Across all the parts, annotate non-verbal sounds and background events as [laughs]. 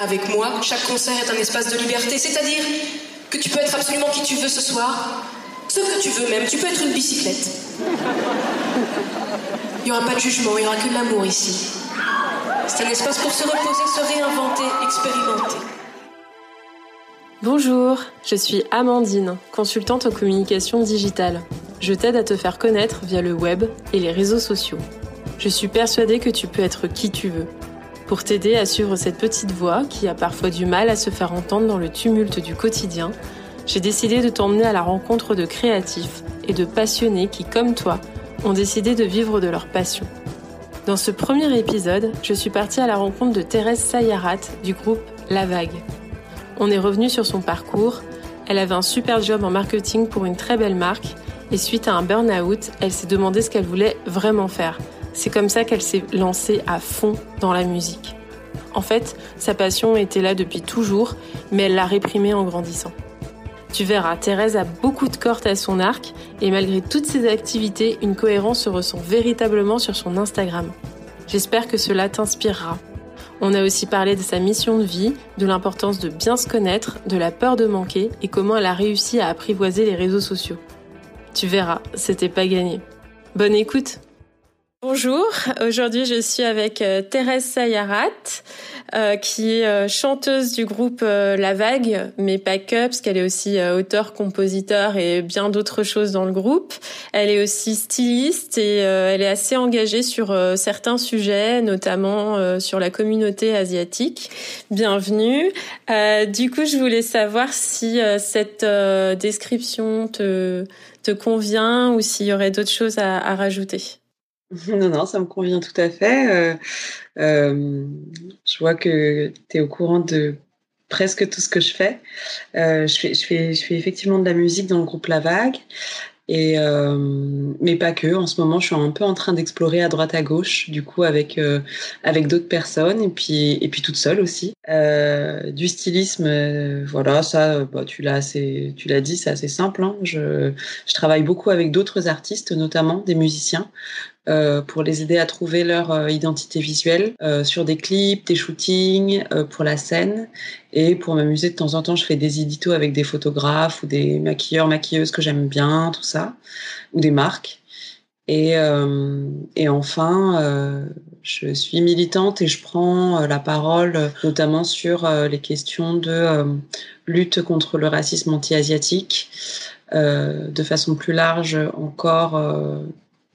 Avec moi, chaque concert est un espace de liberté, c'est-à-dire que tu peux être absolument qui tu veux ce soir, ce que tu veux même, tu peux être une bicyclette. Il n'y aura pas de jugement, il n'y aura que l'amour ici. C'est un espace pour se reposer, se réinventer, expérimenter. Bonjour, je suis Amandine, consultante en communication digitale. Je t'aide à te faire connaître via le web et les réseaux sociaux. Je suis persuadée que tu peux être qui tu veux. Pour t'aider à suivre cette petite voix qui a parfois du mal à se faire entendre dans le tumulte du quotidien, j'ai décidé de t'emmener à la rencontre de créatifs et de passionnés qui, comme toi, ont décidé de vivre de leur passion. Dans ce premier épisode, je suis partie à la rencontre de Thérèse Sayarat du groupe La Vague. On est revenu sur son parcours. Elle avait un super job en marketing pour une très belle marque et suite à un burn-out, elle s'est demandé ce qu'elle voulait vraiment faire. C'est comme ça qu'elle s'est lancée à fond dans la musique. En fait, sa passion était là depuis toujours, mais elle l'a réprimée en grandissant. Tu verras, Thérèse a beaucoup de cordes à son arc et malgré toutes ses activités, une cohérence se ressent véritablement sur son Instagram. J'espère que cela t'inspirera. On a aussi parlé de sa mission de vie, de l'importance de bien se connaître, de la peur de manquer et comment elle a réussi à apprivoiser les réseaux sociaux. Tu verras, c'était pas gagné. Bonne écoute Bonjour, aujourd'hui je suis avec euh, Thérèse Sayarat. Euh, qui est euh, chanteuse du groupe euh, La Vague, mais pas que, parce qu'elle est aussi auteur, compositeur et bien d'autres choses dans le groupe. Elle est aussi styliste et elle est assez engagée sur certains sujets, notamment sur la communauté asiatique. Bienvenue. du coup, je voulais savoir si cette description te, te convient ou s'il y aurait d'autres choses à, à rajouter. Non, non, ça me convient tout à fait. Euh, euh, je vois que tu es au courant de presque tout ce que je fais. Euh, je, fais, je, fais, je fais effectivement de la musique dans le groupe La Vague. Et mais pas que. En ce moment, je suis un peu en train d'explorer à droite à gauche, du coup avec avec d'autres personnes et puis et puis toute seule aussi. du stylisme, voilà, ça, bah, tu l'as assez, tu l'as dit, c'est assez simple. Hein. Je je travaille beaucoup avec d'autres artistes, notamment des musiciens, euh, pour les aider à trouver leur euh, identité visuelle euh, sur des clips, des shootings, pour la scène. Et pour m'amuser de temps en temps, je fais des éditos avec des photographes ou des maquilleurs, maquilleuses que j'aime bien, tout ça, ou des marques. Et, et enfin, je suis militante et je prends la parole notamment sur les questions de lutte contre le racisme anti-asiatique, de façon plus large encore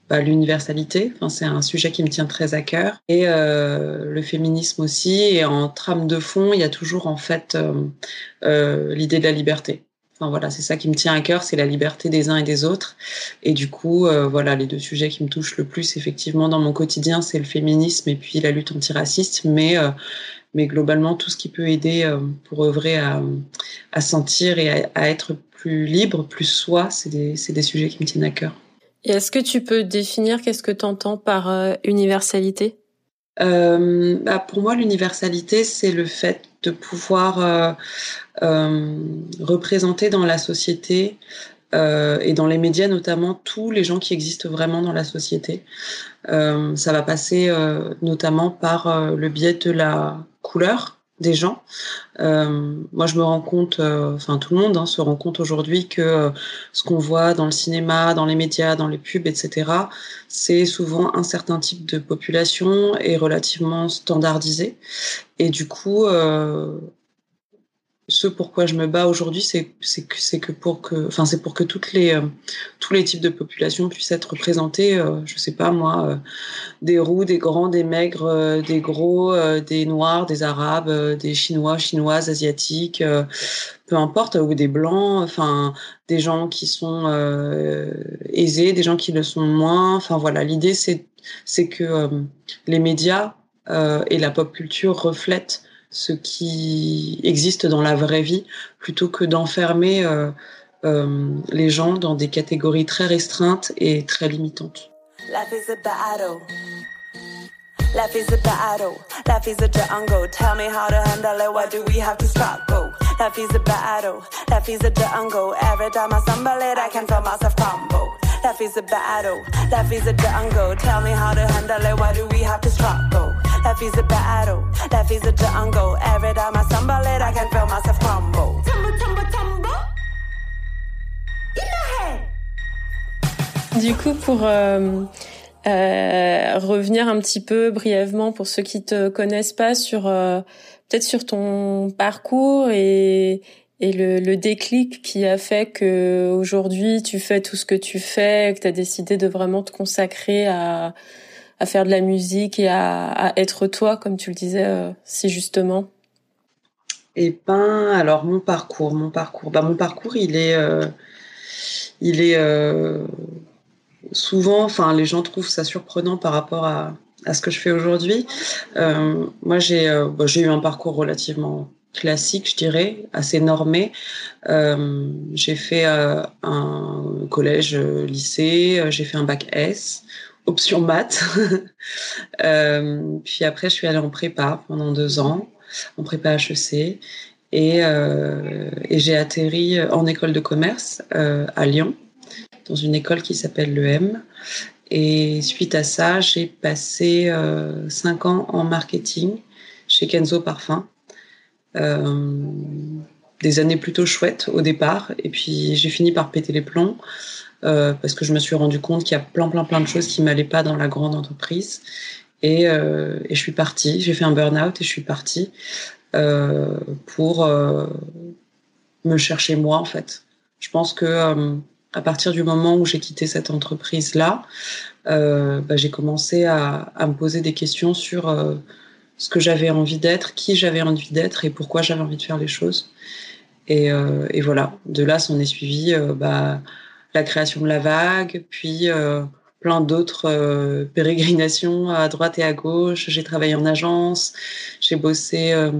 bah, l'universalité. Enfin, c'est un sujet qui me tient très à cœur. Et euh, le féminisme aussi. Et en trame de fond, il y a toujours en fait euh, euh, l'idée de la liberté. Enfin voilà, c'est ça qui me tient à cœur, c'est la liberté des uns et des autres. Et du coup, euh, voilà, les deux sujets qui me touchent le plus, effectivement, dans mon quotidien, c'est le féminisme et puis la lutte antiraciste. Mais euh, mais globalement, tout ce qui peut aider euh, pour œuvrer à, à sentir et à, être plus libre, plus soi, c'est des, des sujets qui me tiennent à cœur. Est-ce que tu peux définir qu'est-ce que tu entends par euh, universalité? Euh, bah Pour moi, l'universalité, c'est le fait de pouvoir euh, représenter dans la société et dans les médias notamment tous les gens qui existent vraiment dans la société. ça va passer notamment par le biais de la couleur des gens. Euh, moi, je me rends compte, euh, enfin tout le monde hein, se rend compte aujourd'hui que euh, ce qu'on voit dans le cinéma, dans les médias, dans les pubs, etc., c'est souvent un certain type de population et relativement standardisé. Et du coup, ce pourquoi je me bats aujourd'hui, c'est que que pour que, enfin c'est pour que toutes les euh, tous les types de populations puissent être représentés. Euh, je sais pas moi, euh, des roux, des grands, des maigres, euh, des gros, des noirs, des arabes, des chinois, chinoises, asiatiques, peu importe, ou des blancs, enfin des gens qui sont aisés, des gens qui le sont moins. Enfin voilà, l'idée c'est c'est que les médias et la pop culture reflètent ce qui existe dans la vraie vie, plutôt que d'enfermer euh, euh, les gens dans des catégories très restreintes et très limitantes. Life is a battle. Life is a battle. Life is a jungle. Tell me how to handle it. Why do we have to struggle? Life is a battle. Life is a jungle. Every time I stumble it, I can feel myself crumble. Life is a battle. Life is a jungle. Tell me how to handle it. Why do we have to struggle? Life is a battle, life is a jungle. Every time I stumble it, I can feel myself crumble. Tumble, tumble, tumble. In my head. Du coup, pour euh, euh, revenir un petit peu brièvement pour ceux qui te connaissent pas sur euh, peut-être sur ton parcours et et le, le, déclic qui a fait que aujourd'hui tu fais tout ce que tu fais, que tu as décidé de vraiment te consacrer à, à faire de la musique et à, être toi, comme tu le disais euh, si justement Eh ben, alors mon parcours, mon parcours, bah mon parcours, il est, euh, il est euh, souvent, enfin les gens trouvent ça surprenant par rapport à, à ce que je fais aujourd'hui. Moi, j'ai, bah, j'ai eu un parcours relativement classique, je dirais, assez normé. J'ai fait un collège, lycée, j'ai fait un bac S, option maths. [laughs] euh, puis après, je suis allée en prépa pendant deux ans, en prépa HEC, et, et j'ai atterri en école de commerce à Lyon, dans une école qui s'appelle l'EM. Et suite à ça, j'ai passé cinq ans en marketing chez Kenzo Parfum euh, des années plutôt chouettes au départ. Et puis j'ai fini par péter les plombs euh, parce que je me suis rendu compte qu'il y a plein, plein, plein de choses qui m'allaient pas dans la grande entreprise. Et, euh, je suis partie. J'ai fait un burn-out et je suis partie euh, pour me chercher moi en fait. Je pense que à partir du moment où j'ai quitté cette entreprise là, bah, j'ai commencé à, me poser des questions sur ce que j'avais envie d'être, qui j'avais envie d'être et pourquoi j'avais envie de faire les choses. Et, voilà, de là s'en est suivi bah, la création de la vague, puis euh, plein d'autres euh, pérégrinations à droite et à gauche. J'ai travaillé en agence, j'ai bossé euh,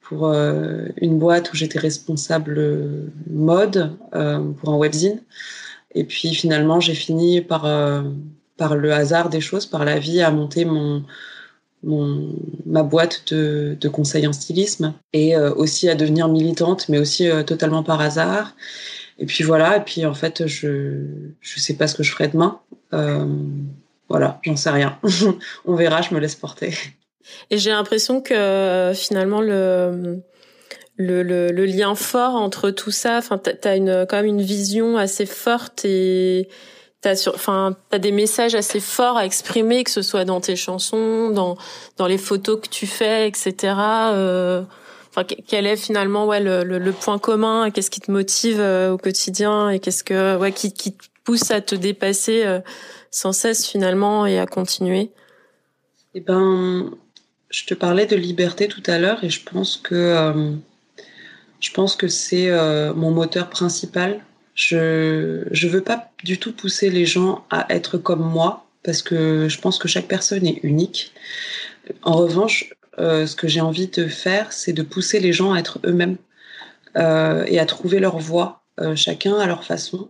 pour une boîte où j'étais responsable mode pour un webzine. Et puis finalement, j'ai fini par, par le hasard des choses, par la vie, à monter mon, ma boîte de, de conseils en stylisme et aussi à devenir militante, mais aussi totalement par hasard. Et puis voilà, et puis en fait, je je sais pas ce que je ferai demain. Euh, voilà, j'en sais rien. [laughs] On verra, je me laisse porter. Et j'ai l'impression que finalement le, le, le, lien fort entre tout ça, enfin, t'as une quand même une vision assez forte et t'as enfin, t'as des messages assez forts à exprimer, que ce soit dans tes chansons, dans dans les photos que tu fais, etc. Euh, quel est finalement ouais le, le, point commun Qu'est-ce qui te motive euh, au quotidien et qu'est-ce que ouais qui qui te pousse à te dépasser euh, sans cesse finalement et à continuer? Eh ben, je te parlais de liberté tout à l'heure et je pense que euh, je pense que c'est mon moteur principal je je veux pas du tout pousser les gens à être comme moi parce que je pense que chaque personne est unique. En revanche, euh, ce que j'ai envie de faire, c'est de pousser les gens à être eux-mêmes euh, et à trouver leur voie, euh, chacun à leur façon.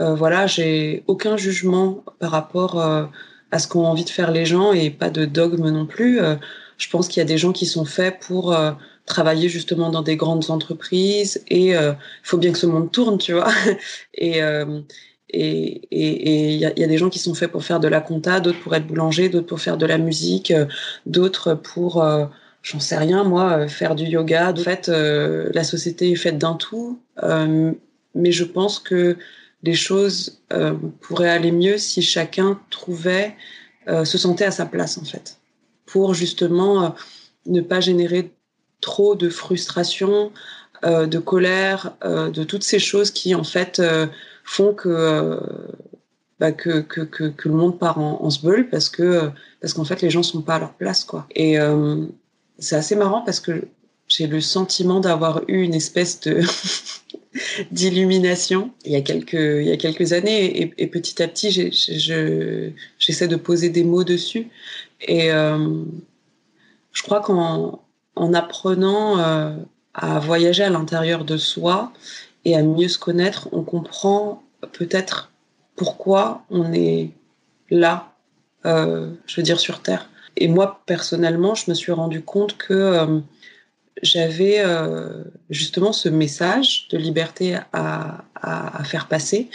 Euh, voilà, j'ai aucun jugement par rapport euh, à ce qu'ont envie de faire les gens et pas de dogme non plus. Je pense qu'il y a des gens qui sont faits pour travailler justement dans des grandes entreprises et il faut bien que ce monde tourne, tu vois. [laughs] Et euh, et il y, a des gens qui sont faits pour faire de la compta, d'autres pour être boulanger, d'autres pour faire de la musique, euh, d'autres pour euh, j'en sais rien moi faire du yoga. En fait, euh, la société est faite d'un tout, mais je pense que les choses pourraient aller mieux si chacun trouvait se sentait à sa place en fait, pour justement ne pas générer trop de frustration, euh, de colère, euh, de toutes ces choses qui en fait euh, font que, bah, que, que, que, que, le monde part en, en parce que parce qu'en fait les gens sont pas à leur place quoi. Et c'est assez marrant parce que j'ai le sentiment d'avoir eu une espèce de [laughs] d'illumination il y a quelques il y a quelques années et, et petit à petit j'essaie je, de poser des mots dessus et euh, je crois qu'en en apprenant euh, à voyager à l'intérieur de soi et à mieux se connaître, on comprend peut-être pourquoi on est là, euh, je veux dire, sur Terre. Et moi, personnellement, je me suis rendu compte que euh, j'avais euh, justement ce message de liberté à, à, à faire passer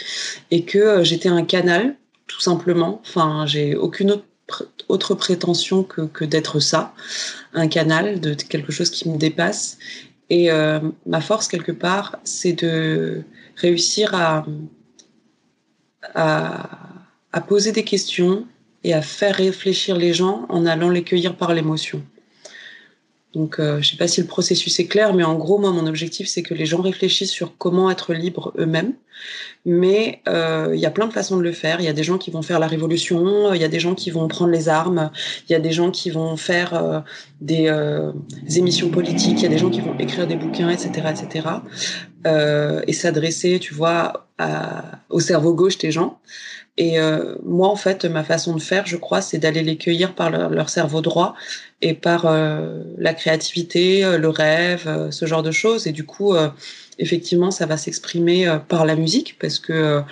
et que j'étais un canal, tout simplement. Enfin, j'ai aucune autre autre prétention que, que d'être ça, un canal de quelque chose qui me dépasse. Et euh, ma force, quelque part, c'est de réussir à, poser des questions et à faire réfléchir les gens en allant les cueillir par l'émotion. Donc, euh, je ne sais pas si le processus est clair, mais en gros, moi, mon objectif, c'est que les gens réfléchissent sur comment être libres eux-mêmes. Mais euh, il y a plein de façons de le faire. Il y a des gens qui vont faire la révolution, il y a des gens qui vont prendre les armes, il y a des gens qui vont faire euh, des, euh, émissions politiques, il y a des gens qui vont écrire des bouquins, etc., etc. Euh, et s'adresser, tu vois, à, au cerveau gauche des gens. Et euh, moi, en fait, ma façon de faire, je crois, c'est d'aller les cueillir par leur, cerveau droit et par euh, la créativité, euh, le rêve, euh, ce genre de choses. Et du coup, euh, effectivement, ça va s'exprimer par la musique parce que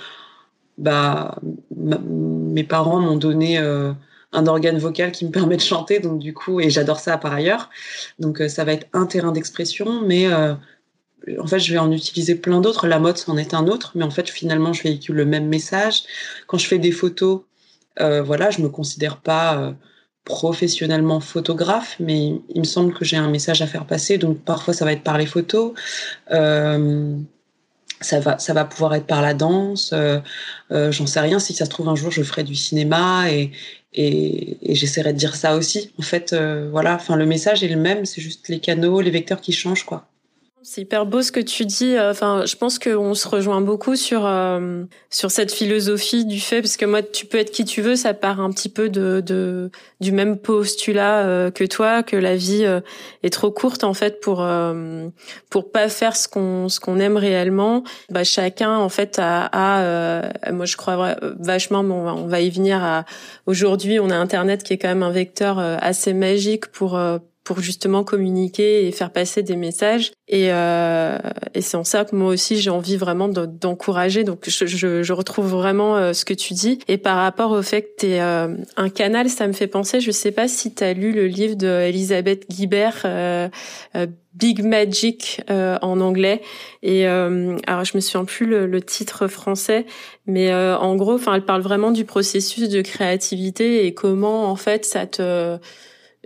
bah, mes parents m'ont donné un organe vocal qui me [laughs] permet de chanter, donc du coup, et j'adore ça par ailleurs. Donc ça va être un terrain d'expression, mais en fait, je vais en utiliser plein d'autres. La mode, c'en est un autre, mais en fait, finalement, je véhicule le même message. Quand je fais des photos, euh, voilà, je me considère pas euh, professionnellement photographe, mais il me semble que j'ai un message à faire passer. Donc, parfois, ça va être par les photos. Euh, ça va, ça va pouvoir être par la danse. Euh, euh, j'en sais rien. Si ça se trouve un jour, je ferai du cinéma et, et, et j'essaierai de dire ça aussi. En fait, euh, voilà. Enfin, le message est le même. C'est juste les canaux, les vecteurs qui changent, quoi. C'est hyper beau ce que tu dis. Enfin, je pense qu'on se rejoint beaucoup sur euh, sur cette philosophie du fait, parce que moi, tu peux être qui tu veux, ça part un petit peu de, de du même postulat euh, que toi, que la vie euh, est trop courte en fait pour euh, pour pas faire ce qu'on ce qu'on aime réellement. Bah, chacun en fait a, a euh, moi je crois vachement, bon, on va y venir. Aujourd'hui, on a Internet qui est quand même un vecteur assez magique pour pour justement communiquer et faire passer des messages. Et, euh, et c'est en ça que moi aussi j'ai envie vraiment d'encourager. Donc je, je, je, retrouve vraiment euh, ce que tu dis. Et par rapport au fait que tu es euh, un canal, ça me fait penser, je sais pas si tu as lu le livre de Elisabeth Guibert, euh, euh, Big Magic en anglais. Et alors je me souviens plus le, le titre français, mais en gros, enfin elle parle vraiment du processus de créativité et comment en fait ça te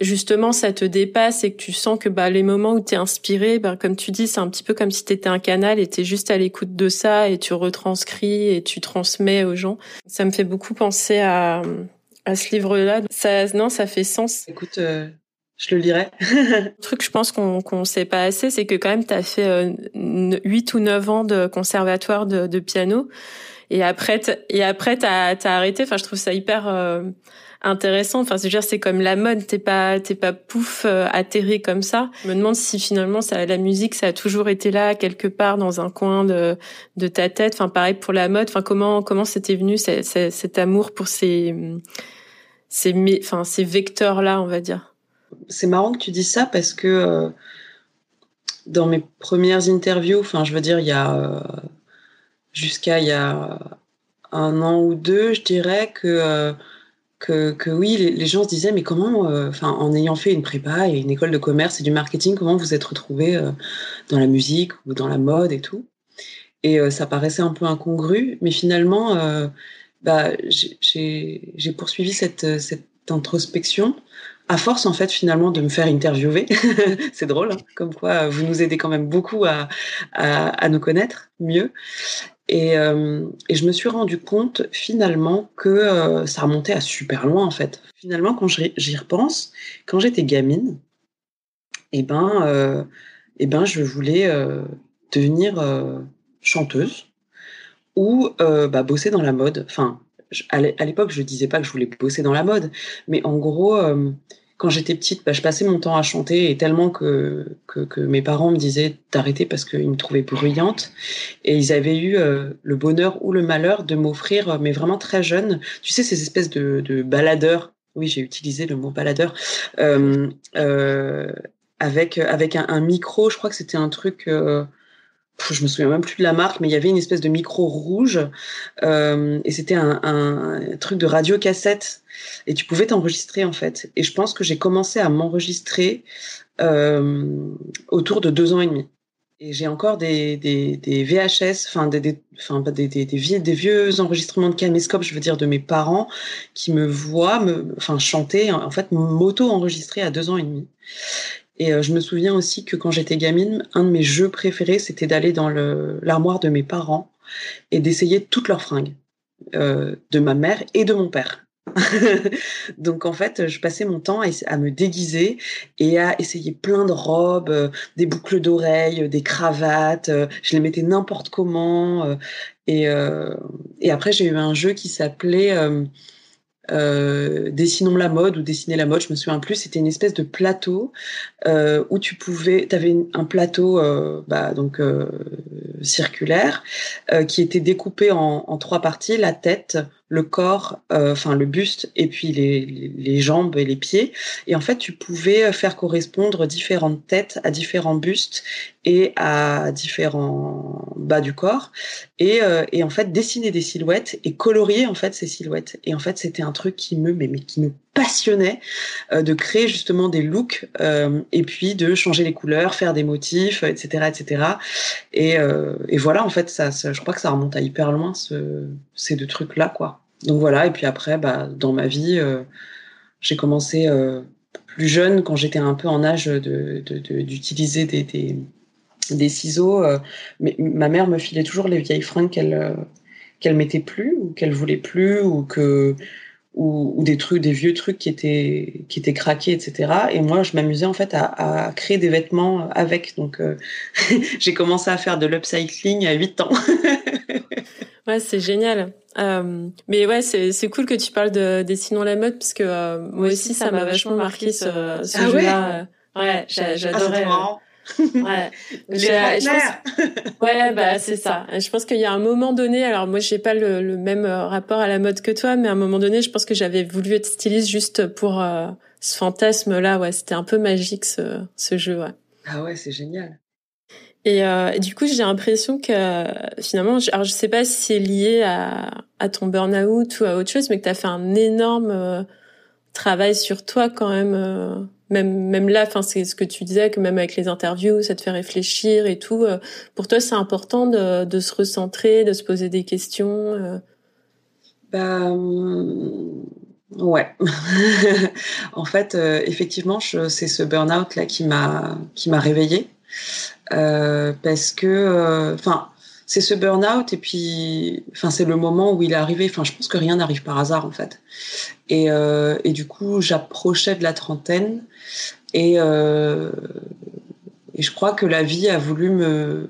justement ça te dépasse et que tu sens que bah les moments où tu es inspiré bah, comme tu dis c'est un petit peu comme si tu étais un canal et tu es juste à l'écoute de ça et tu retranscris et tu transmets aux gens. Ça me fait beaucoup penser à à ce livre là ça non ça fait sens. Écoute euh, je le lirai. [laughs] Le truc je pense qu'on qu'on sait pas assez c'est que quand même tu as fait euh, 8 ou 9 ans de conservatoire de, de piano. Et après et après t'as as arrêté. Enfin je trouve ça hyper euh, intéressant. Enfin, c'est dire, c'est comme la mode. T'es pas, t'es pas pouf euh, atterré comme ça. Je me demande si finalement, ça, la musique, ça a toujours été là quelque part dans un coin de de ta tête. Enfin, pareil pour la mode. Enfin, comment comment c'était venu cet, cet amour pour ces ces enfin ces vecteurs là, on va dire? C'est marrant que tu dis ça parce que euh, dans mes premières interviews, enfin, je veux dire, il y a euh, jusqu'à il y a un an ou deux, je dirais que euh, que, oui, les, gens se disaient, mais comment, euh, en ayant fait une prépa et une école de commerce et du marketing, comment vous êtes retrouvé euh, dans la musique ou dans la mode et tout? Et euh, ça paraissait un peu incongru, mais finalement, euh, bah, j'ai poursuivi cette, introspection à force en fait finalement de me faire interviewer, [laughs] c'est drôle, hein, comme quoi vous nous aidez quand même beaucoup à nous connaître mieux. Et, euh, et, je me suis rendu compte finalement que euh, ça remontait à super loin en fait. Finalement, quand j'y repense, quand j'étais gamine, eh ben, euh, eh ben, je voulais devenir chanteuse ou bah, bosser dans la mode. Enfin, à l'époque, je disais pas que je voulais bosser dans la mode, mais en gros quand j'étais petite, bah, je passais mon temps à chanter et tellement que, que, que mes parents me disaient d'arrêter parce qu'ils me trouvaient bruyante. Et ils avaient eu euh, le bonheur ou le malheur de m'offrir, mais vraiment très jeune, tu sais, ces espèces de, de baladeurs. Oui, j'ai utilisé le mot baladeur. Euh, euh, avec avec un, micro, je crois que c'était un truc. Je me souviens même plus de la marque, mais il y avait une espèce de micro rouge euh, et c'était un, truc de radio cassette et tu pouvais t'enregistrer en fait. Et je pense que j'ai commencé à m'enregistrer euh, autour de deux ans et demi. Et j'ai encore des, VHS, enfin des, vieux, enregistrements de caméscope, je veux dire, de mes parents qui me voient chanter, en fait, m'auto-enregistrer à deux ans et demi. Et euh, je me souviens aussi que quand j'étais gamine, un de mes jeux préférés, c'était d'aller dans l'armoire de mes parents et d'essayer toutes leurs fringues, euh, de ma mère et de mon père. [laughs] Donc en fait, je passais mon temps à, me déguiser et à essayer plein de robes, euh, des boucles d'oreilles, des cravates. Je les mettais n'importe comment. Et, et après, j'ai eu un jeu qui s'appelait euh, Dessinons la mode ou Dessiner la mode, je me souviens plus. C'était une espèce de plateau euh, où tu pouvais, tu avais un plateau euh, bah, donc euh, circulaire euh, qui était découpé en, trois parties la tête, le corps, euh, enfin le buste et puis les, les, jambes et les pieds. Et en fait, tu pouvais faire correspondre différentes têtes à différents bustes et à différents bas du corps. Et, et en fait, dessiner des silhouettes et colorier en fait ces silhouettes. Et en fait, c'était un truc qui me, mais, mais qui me passionnait euh, de créer justement des looks euh, et puis de changer les couleurs, faire des motifs, etc., etc. Et, euh, et voilà, en fait, ça, ça, je crois que ça remonte à hyper loin ce, ces deux trucs là, quoi. Donc voilà, et puis après, bah, dans ma vie, euh, j'ai commencé euh, plus jeune, quand j'étais un peu en âge d'utiliser de, de, des, des, des, ciseaux. Euh, mais ma mère me filait toujours les vieilles fringues qu'elle qu'elle mettait plus, ou qu'elle voulait plus, ou que ou, ou, des trucs, des vieux trucs qui étaient qui étaient craqués, etc. Et moi, je m'amusais en fait à, à, créer des vêtements avec. Donc, euh, [laughs] j'ai commencé à faire de l'upcycling à 8 ans. [laughs] ouais, c'est génial. Euh, mais ouais, c'est c'est cool que tu parles de Dessinons la mode parce que euh, moi aussi, ça m'a vachement marqué ce, ce ah jeu-là. Ouais, ouais j'adorais. Ah, [laughs] ouais. je pense... [laughs] ouais, bah c'est ça. Je pense qu'il y a un moment donné, alors moi j'ai pas le, le, même euh, rapport à la mode que toi, mais à un moment donné, je pense que j'avais voulu être styliste juste pour euh, ce fantasme-là. Ouais, c'était un peu magique ce, ce jeu. Ouais. Ah ouais, c'est génial. Et, euh, du coup, j'ai l'impression que finalement, je, alors je sais pas si c'est lié à, à ton burn-out ou à autre chose, mais que tu as fait un énorme euh, travail sur toi quand même même là enfin c'est ce que tu disais que même avec les interviews ça te fait réfléchir et tout euh, pour toi c'est important de, se recentrer de se poser des questions euh? bah ouais. [laughs] En fait euh, effectivement c'est ce burn out là qui m'a qui m'a réveillée parce que enfin c'est ce burn-out et puis enfin c'est le moment où il est arrivé. Enfin je pense que rien n'arrive par hasard en fait. Et, et du coup j'approchais de la trentaine et euh, et je crois que la vie a voulu me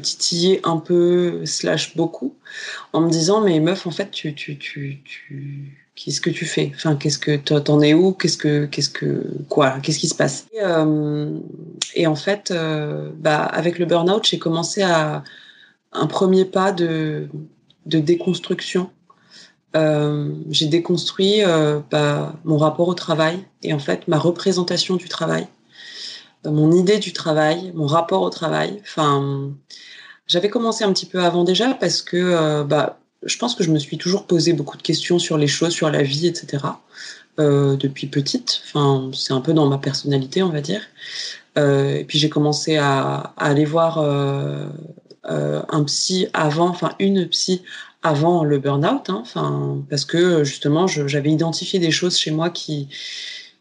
titiller un peu slash beaucoup en me disant mais meuf en fait tu tu tu tu qu'est-ce que tu fais? Enfin, qu'est-ce que t'en es où? Qu'est-ce que, qu'est-ce que, quoi? Qu'est-ce qui se passe? Et, euh, en fait, euh, bah, avec le burn-out, j'ai commencé à, un premier pas de, de déconstruction. Euh, j'ai déconstruit euh, bah, mon rapport au travail et en fait ma représentation du travail, euh, mon idée du travail, mon rapport au travail. Enfin, j'avais commencé un petit peu avant déjà parce que bah, je pense que je me suis toujours posé beaucoup de questions sur les choses, sur la vie, etc. Depuis petite. Enfin, c'est un peu dans ma personnalité, on va dire. Et puis j'ai commencé à, aller voir un psy avant, enfin une psy avant le burn-out, hein, parce que justement j'avais identifié des choses chez moi qui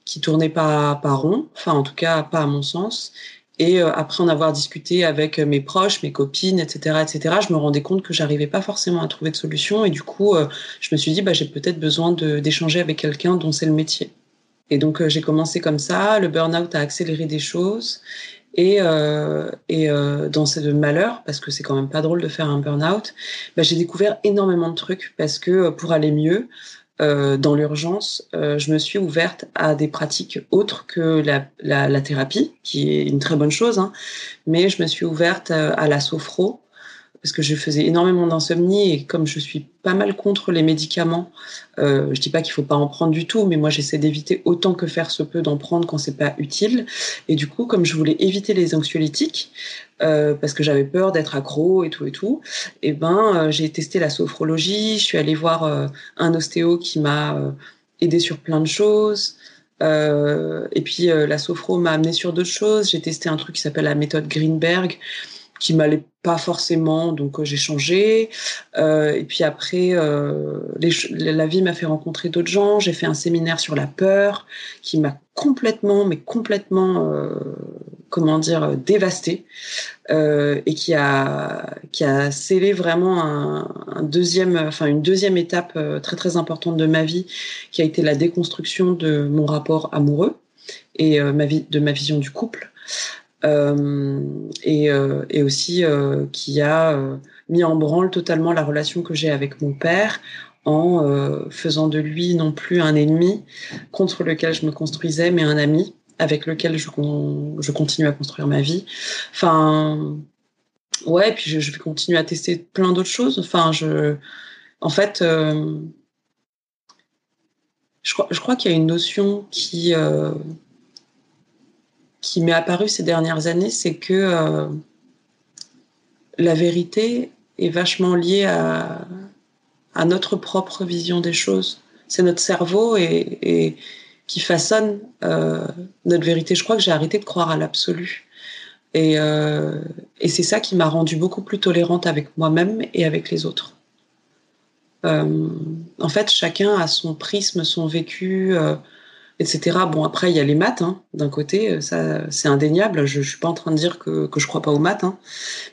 qui tournaient pas pas rond, enfin en tout cas pas à mon sens. Et euh, après en avoir discuté avec mes proches, mes copines, etc., etc., je me rendais compte que j'arrivais pas forcément à trouver de solution. Et du coup, euh, je me suis dit, bah, j'ai peut-être besoin d'échanger avec quelqu'un dont c'est le métier. Et donc, j'ai commencé comme ça. Le burn-out a accéléré des choses. Et, euh, et euh, dans ce malheur, parce que c'est quand même pas drôle de faire un burn-out, bah, j'ai découvert énormément de trucs parce que euh, pour aller mieux, euh, dans l'urgence, euh, je me suis ouverte à des pratiques autres que la, la, la thérapie, qui est une très bonne chose, hein, mais je me suis ouverte euh, à la sophro, parce que je faisais énormément d'insomnie et comme je suis pas mal contre les médicaments, euh, je dis pas qu'il faut pas en prendre du tout, mais moi j'essaie d'éviter autant que faire se peut d'en prendre quand c'est pas utile. Et du coup, comme je voulais éviter les anxiolytiques, euh, parce que j'avais peur d'être accro et tout et tout, et eh ben euh, j'ai testé la sophrologie, je suis allée voir euh, un ostéo qui m'a euh, aidé sur plein de choses. Et puis la sophro m'a amené sur d'autres choses. J'ai testé un truc qui s'appelle la méthode Greenberg, qui m'allait pas forcément, donc j'ai changé. Euh, et puis après, euh, la vie m'a fait rencontrer d'autres gens. J'ai fait un séminaire sur la peur qui m'a complètement, mais complètement, euh, comment dire, dévasté euh, et qui a qui a scellé vraiment un, deuxième, enfin une deuxième étape euh, très très importante de ma vie, qui a été la déconstruction de mon rapport amoureux et ma vie, de ma vision du couple. Euh, et, euh, et, aussi euh, qui a mis en branle totalement la relation que j'ai avec mon père en faisant de lui non plus un ennemi contre lequel je me construisais, mais un ami avec lequel je, je continue à construire ma vie. Enfin, ouais, puis je, je vais continuer à tester plein d'autres choses. Enfin, je, en fait, euh, je crois, je crois qu'il y a une notion qui, euh, qui m'est apparu ces dernières années, c'est que euh, la vérité est vachement liée à, notre propre vision des choses. C'est notre cerveau et, qui façonne euh, notre vérité. Je crois que j'ai arrêté de croire à l'absolu. Et, euh, et c'est ça qui m'a rendue beaucoup plus tolérante avec moi-même et avec les autres. En fait, chacun a son prisme, son vécu, etc. Bon, après, il y a les maths, hein, d'un côté, euh, ça, c'est indéniable. Je, je suis pas en train de dire que, que je crois pas aux maths, hein.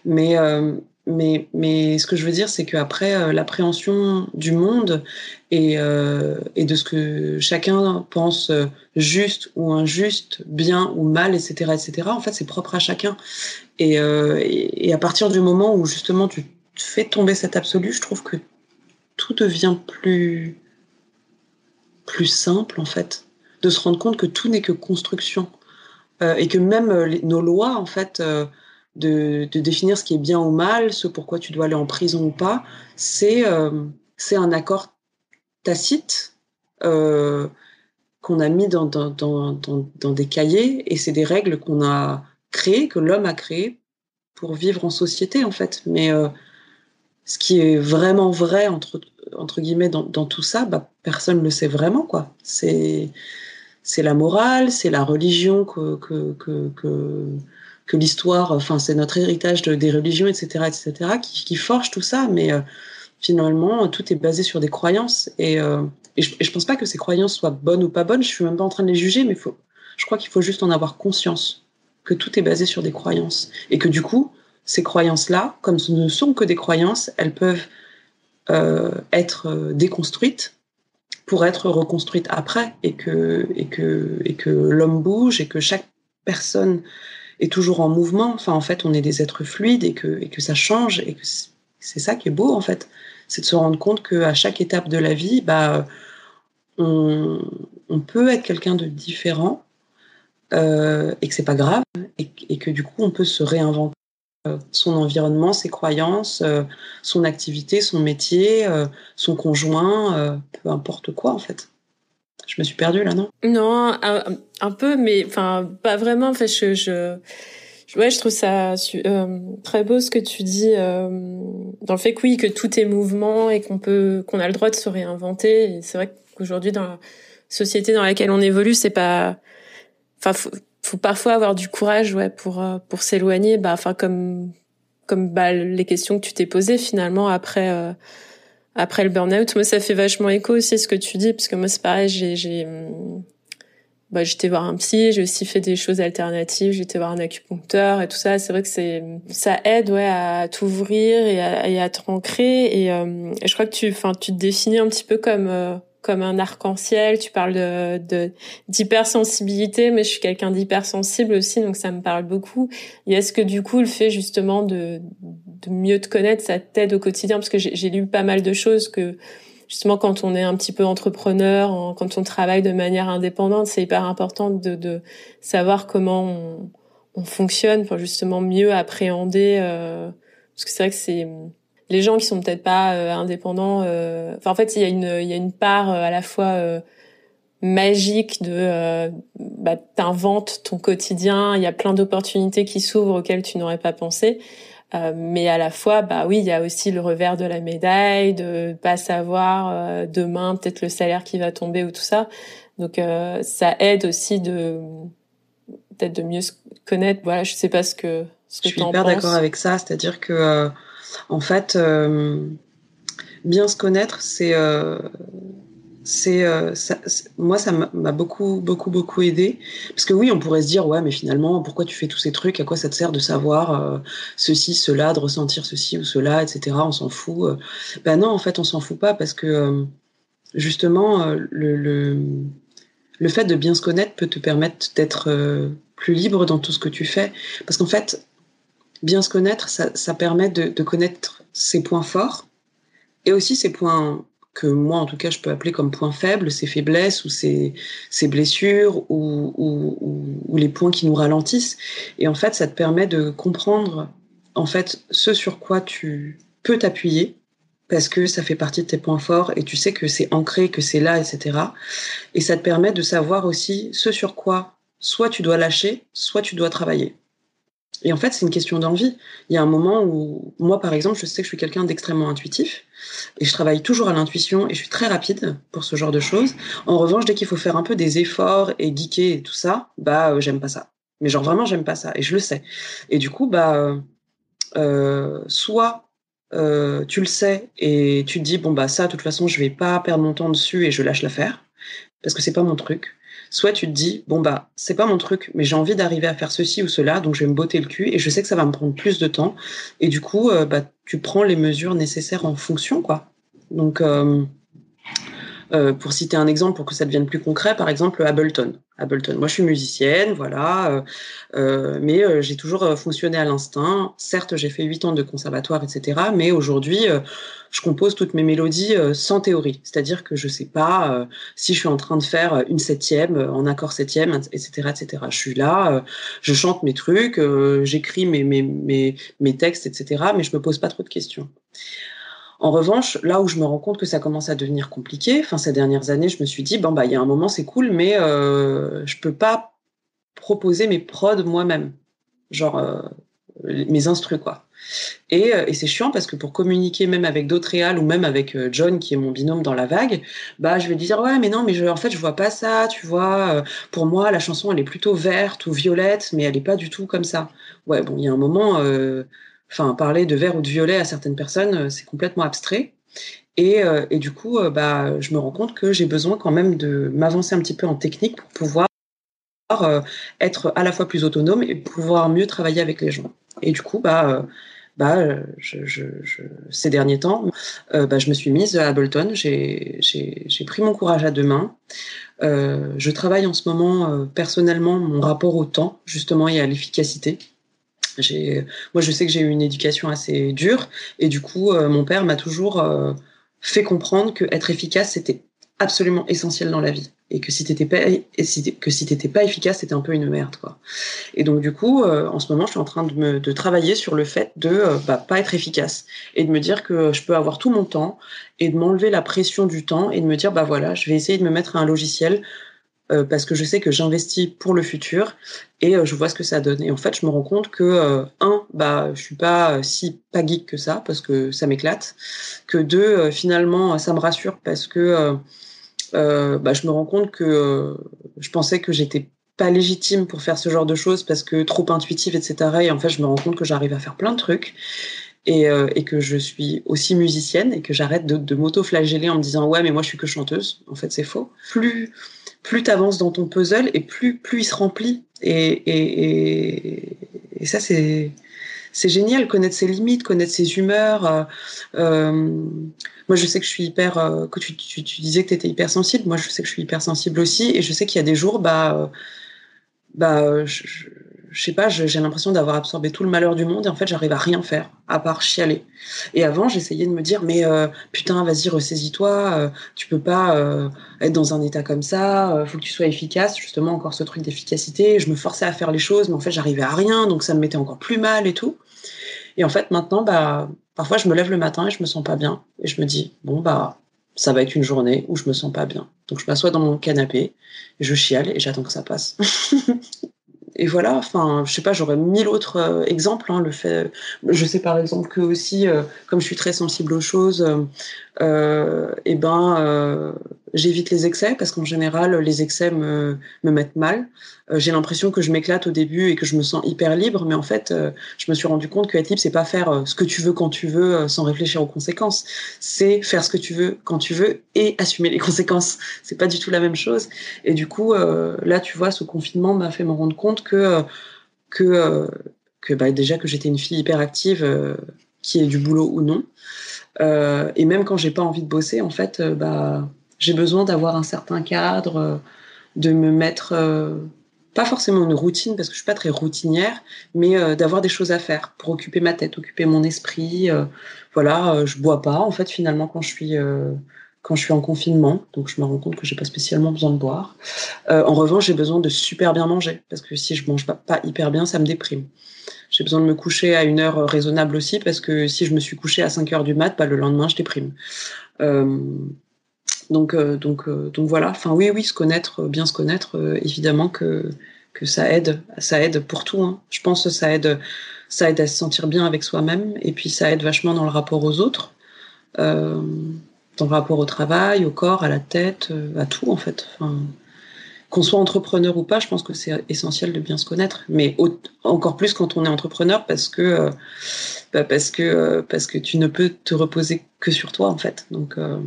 mais, euh, mais, mais ce que je veux dire, c'est qu'après, euh, l'appréhension du monde et, euh, et de ce que chacun pense juste ou injuste, bien ou mal, etc., etc., en fait, c'est propre à chacun. Et, et, et à partir du moment où, justement, tu fais tomber cet absolu, je trouve que tout devient plus, plus simple, en fait de se rendre compte que tout n'est que construction euh, et que même euh, nos lois, en fait, euh, de, définir ce qui est bien ou mal, ce pourquoi tu dois aller en prison ou pas, c'est c'est un accord tacite qu'on a mis dans, dans, dans, dans, des cahiers et c'est des règles qu'on a créées, que l'homme a créées pour vivre en société, en fait. Mais ce qui est vraiment vrai, entre, entre guillemets, dans, dans tout ça, bah, personne ne le sait vraiment, quoi. C'est c'est la morale, c'est la religion que, que, que, l'histoire, enfin c'est notre héritage de, des religions, etc., etc., qui, forge tout ça, mais euh, finalement tout est basé sur des croyances et, euh, et, je, je pense pas que ces croyances soient bonnes ou pas bonnes, je suis même pas en train de les juger, mais faut, je crois qu'il faut juste en avoir conscience que tout est basé sur des croyances et que du coup ces croyances-là, comme ce ne sont que des croyances, elles peuvent euh, être déconstruites pour être reconstruite après et que, et que, et que l'homme bouge et que chaque personne est toujours en mouvement. Enfin, en fait, on est des êtres fluides et que, et que ça change et que c'est ça qui est beau, en fait. C'est de se rendre compte qu'à chaque étape de la vie, bah, on, on peut être quelqu'un de différent euh, et que c'est pas grave et, et, que du coup, on peut se réinventer son environnement, ses croyances, euh, son activité, son métier, euh, son conjoint, euh, peu importe quoi en fait. Je me suis perdue là, non? Non, un, peu, mais enfin pas vraiment. En fait, je, je, ouais, je trouve ça euh, très beau ce que tu dis euh, dans le fait que oui, que tout est mouvement et qu'on peut, qu'on a le droit de se réinventer. Et c'est vrai qu'aujourd'hui dans la société dans laquelle on évolue, c'est pas, enfin faut parfois avoir du courage ouais pour euh, pour s'éloigner. Bah enfin comme comme bah les questions que tu t'es posées finalement après euh, après le burn-out. Moi ça fait vachement écho aussi ce que tu dis parce que moi c'est pareil j'ai j'ai bah j'étais voir un psy j'ai aussi fait des choses alternatives j'étais voir un acupuncteur et tout ça. C'est vrai que c'est ça aide ouais à t'ouvrir et à, et à te et, euh, et je crois que tu enfin tu te définis un petit peu comme euh, comme un arc-en-ciel. Tu parles de d'hypersensibilité, mais je suis quelqu'un d'hypersensible aussi, donc ça me parle beaucoup. Et est-ce que du coup, le fait justement de, de mieux te connaître, ça t'aide au quotidien? Parce que j'ai lu pas mal de choses que justement quand on est un petit peu entrepreneur, quand on travaille de manière indépendante, c'est hyper important de, de savoir comment on, on, fonctionne pour justement mieux appréhender. Euh, parce que c'est vrai que c'est les gens qui sont peut-être pas euh, indépendants. Euh, enfin, en fait, il y a une il y a une part euh, à la fois euh, magique de euh, bah, t'inventes ton quotidien. Il y a plein d'opportunités qui s'ouvrent auxquelles tu n'aurais pas pensé. mais à la fois, bah oui, il y a aussi le revers de la médaille, de pas savoir demain peut-être le salaire qui va tomber ou tout ça. Donc ça aide aussi de peut-être de mieux se connaître. Voilà, je sais pas ce que ce que Je suis hyper d'accord avec ça, c'est-à-dire que en fait bien se connaître, c'est c'est euh, moi ça m'a beaucoup beaucoup beaucoup aidé. Parce que oui on pourrait se dire ouais mais finalement pourquoi tu fais tous ces trucs? À quoi ça te sert de savoir euh, ceci cela de ressentir ceci ou cela etc on s'en fout euh. ben non en fait on s'en fout pas parce que justement le, le fait de bien se connaître peut te permettre d'être plus libre dans tout ce que tu fais. Parce qu'en fait bien se connaître ça, permet de, connaître ses points forts et aussi ses points que moi, en tout cas, je peux appeler comme point faible, ces faiblesses ou ces blessures ou, ou, ou, les points qui nous ralentissent. Et en fait, ça te permet de comprendre en fait ce sur quoi tu peux t'appuyer parce que ça fait partie de tes points forts et tu sais que c'est ancré, que c'est là, etc. Et ça te permet de savoir aussi ce sur quoi soit tu dois lâcher, soit tu dois travailler. Et en fait, c'est une question d'envie. Il y a un moment où, moi, par exemple, je sais que je suis quelqu'un d'extrêmement intuitif et je travaille toujours à l'intuition et je suis très rapide pour ce genre de choses. En revanche, dès qu'il faut faire un peu des efforts et geeker et tout ça, bah, euh, j'aime pas ça. Mais genre vraiment, j'aime pas ça et je le sais. Et du coup, bah, euh, soit euh, tu le sais et tu te dis bon bah ça, de toute façon, je vais pas perdre mon temps dessus et je lâche l'affaire parce que c'est pas mon truc soit tu te dis bon bah c'est pas mon truc mais j'ai envie d'arriver à faire ceci ou cela donc je vais me botter le cul et je sais que ça va me prendre plus de temps. Et du coup euh, bah tu prends les mesures nécessaires en fonction quoi. Donc euh, pour citer un exemple, pour que ça devienne plus concret, par exemple Ableton. Ableton. Moi, je suis musicienne, voilà, euh, euh, mais j'ai toujours fonctionné à l'instinct. Certes, j'ai fait huit ans de conservatoire, etc. Mais aujourd'hui, je compose toutes mes mélodies sans théorie. C'est-à-dire que je sais pas si je suis en train de faire une septième, en accord septième, etc., etc. Je suis là, je chante mes trucs, j'écris mes, mes, mes, mes textes, etc. Mais je me pose pas trop de questions. En revanche, là où je me rends compte que ça commence à devenir compliqué, enfin ces dernières années, je me suis dit bon bah il y a un moment c'est cool, mais euh, je peux pas proposer mes prods moi-même, genre euh, mes instrus quoi. Et, euh, et c'est chiant parce que pour communiquer même avec d'autres réals ou même avec euh, John qui est mon binôme dans la vague, bah je vais dire ouais mais non mais je, en fait je vois pas ça, tu vois. Pour moi la chanson elle est plutôt verte ou violette, mais elle est pas du tout comme ça. Ouais bon il y a un moment enfin parler de vert ou de violet à certaines personnes, euh, c'est complètement abstrait. Et, euh, et, du coup, euh, bah, je me rends compte que j'ai besoin quand même de m'avancer un petit peu en technique pour pouvoir être à la fois plus autonome et pouvoir mieux travailler avec les gens. Et du coup, bah, bah, ces derniers temps, bah, je me suis mise à Ableton. J'ai pris mon courage à deux mains. Je travaille en ce moment personnellement mon rapport au temps, justement, et à l'efficacité. Moi, je sais que j'ai eu une éducation assez dure et du coup, euh, mon père m'a toujours euh, fait comprendre que être efficace, c'était absolument essentiel dans la vie et que si t'étais pas que si t'étais pas efficace c'était un peu une merde quoi. Et donc du coup euh, en ce moment je suis en train de me de travailler sur le fait de bah, pas être efficace et de me dire que je peux avoir tout mon temps et de m'enlever la pression du temps et de me dire bah voilà je vais essayer de me mettre à un logiciel euh, parce que je sais que j'investis pour le futur et euh, je vois ce que ça donne. Et en fait, je me rends compte que euh, un, bah, je suis pas si pas que ça parce que ça m'éclate. Que deux, finalement, ça me rassure parce que bah, je me rends compte que je pensais que j'étais pas légitime pour faire ce genre de choses parce que trop intuitive, etc. Et en fait, je me rends compte que j'arrive à faire plein de trucs. Et, et, que je suis aussi musicienne et que j'arrête de, de m'auto-flageller en me disant ouais mais moi je suis que chanteuse en fait c'est faux plus plus tu avances dans ton puzzle et plus, plus il se remplit. Et, et, et, ça, c'est, c'est génial, connaître ses limites, connaître ses humeurs. Euh, euh, moi, je sais que je suis hyper. Euh, que tu, tu, disais que tu étais hypersensible. Moi, je sais que je suis hypersensible aussi. Et je sais qu'il y a des jours, bah, bah, sais pas, j'ai l'impression d'avoir absorbé tout le malheur du monde et en fait, j'arrive à rien faire à part chialer. Et avant, j'essayais de me dire, mais euh, putain, vas-y, ressaisis-toi, euh, tu peux pas euh, être dans un état comme ça, faut que tu sois efficace, justement, encore ce truc d'efficacité. Je me forçais à faire les choses, mais en fait, j'arrivais à rien, donc ça me mettait encore plus mal et tout. Et en fait, maintenant, bah, parfois, je me lève le matin et je me sens pas bien. Et je me dis, bon, bah, ça va être une journée où je me sens pas bien. Donc, je m'assois dans mon canapé, je chiale et j'attends que ça passe. [laughs] et voilà, enfin, je sais pas, j'aurais mille autres euh, exemples. Hein, le fait, je sais par exemple que aussi, euh, comme je suis très sensible aux choses, euh, eh ben, euh, j'évite les excès parce qu'en général, les excès me, me mettent mal. Euh, j'ai l'impression que je m'éclate au début et que je me sens hyper libre, mais en fait, euh, je me suis rendu compte que être libre, c'est pas faire euh, ce que tu veux quand tu veux sans réfléchir aux conséquences. C'est faire ce que tu veux quand tu veux et assumer les [laughs] conséquences. C'est pas du tout la même chose. Et du coup, là, tu vois, ce confinement m'a fait me rendre compte que que que bah, déjà que j'étais une fille hyper active, qui ait du boulot ou non. Euh, et même quand j'ai pas envie de bosser, en fait, euh, bah, j'ai besoin d'avoir un certain cadre, euh, de me mettre, pas forcément une routine parce que je suis pas très routinière, mais d'avoir des choses à faire pour occuper ma tête, occuper mon esprit. voilà, je bois pas en fait finalement quand je suis quand je suis en confinement, donc je me rends compte que j'ai pas spécialement besoin de boire. en revanche, j'ai besoin de super bien manger parce que si je mange pas hyper bien, ça me déprime. J'ai besoin de me coucher à une heure raisonnable aussi parce que si je me suis couché à 5 heures du mat, bah, le lendemain, je déprime. Euh, donc, euh, donc, euh, donc voilà. Enfin, oui, oui, se connaître, bien se connaître, évidemment que, que ça aide. Ça aide pour tout. Hein. Je pense que ça aide, ça aide à se sentir bien avec soi-même et puis ça aide vachement dans le rapport aux autres, dans le rapport au travail, au corps, à la tête, à tout en fait. Qu'on soit entrepreneur ou pas, je pense que c'est essentiel de bien se connaître. Mais encore plus quand on est entrepreneur parce que, euh, bah, parce, que, euh, parce que tu ne peux te reposer que sur toi, en fait. Donc, euh,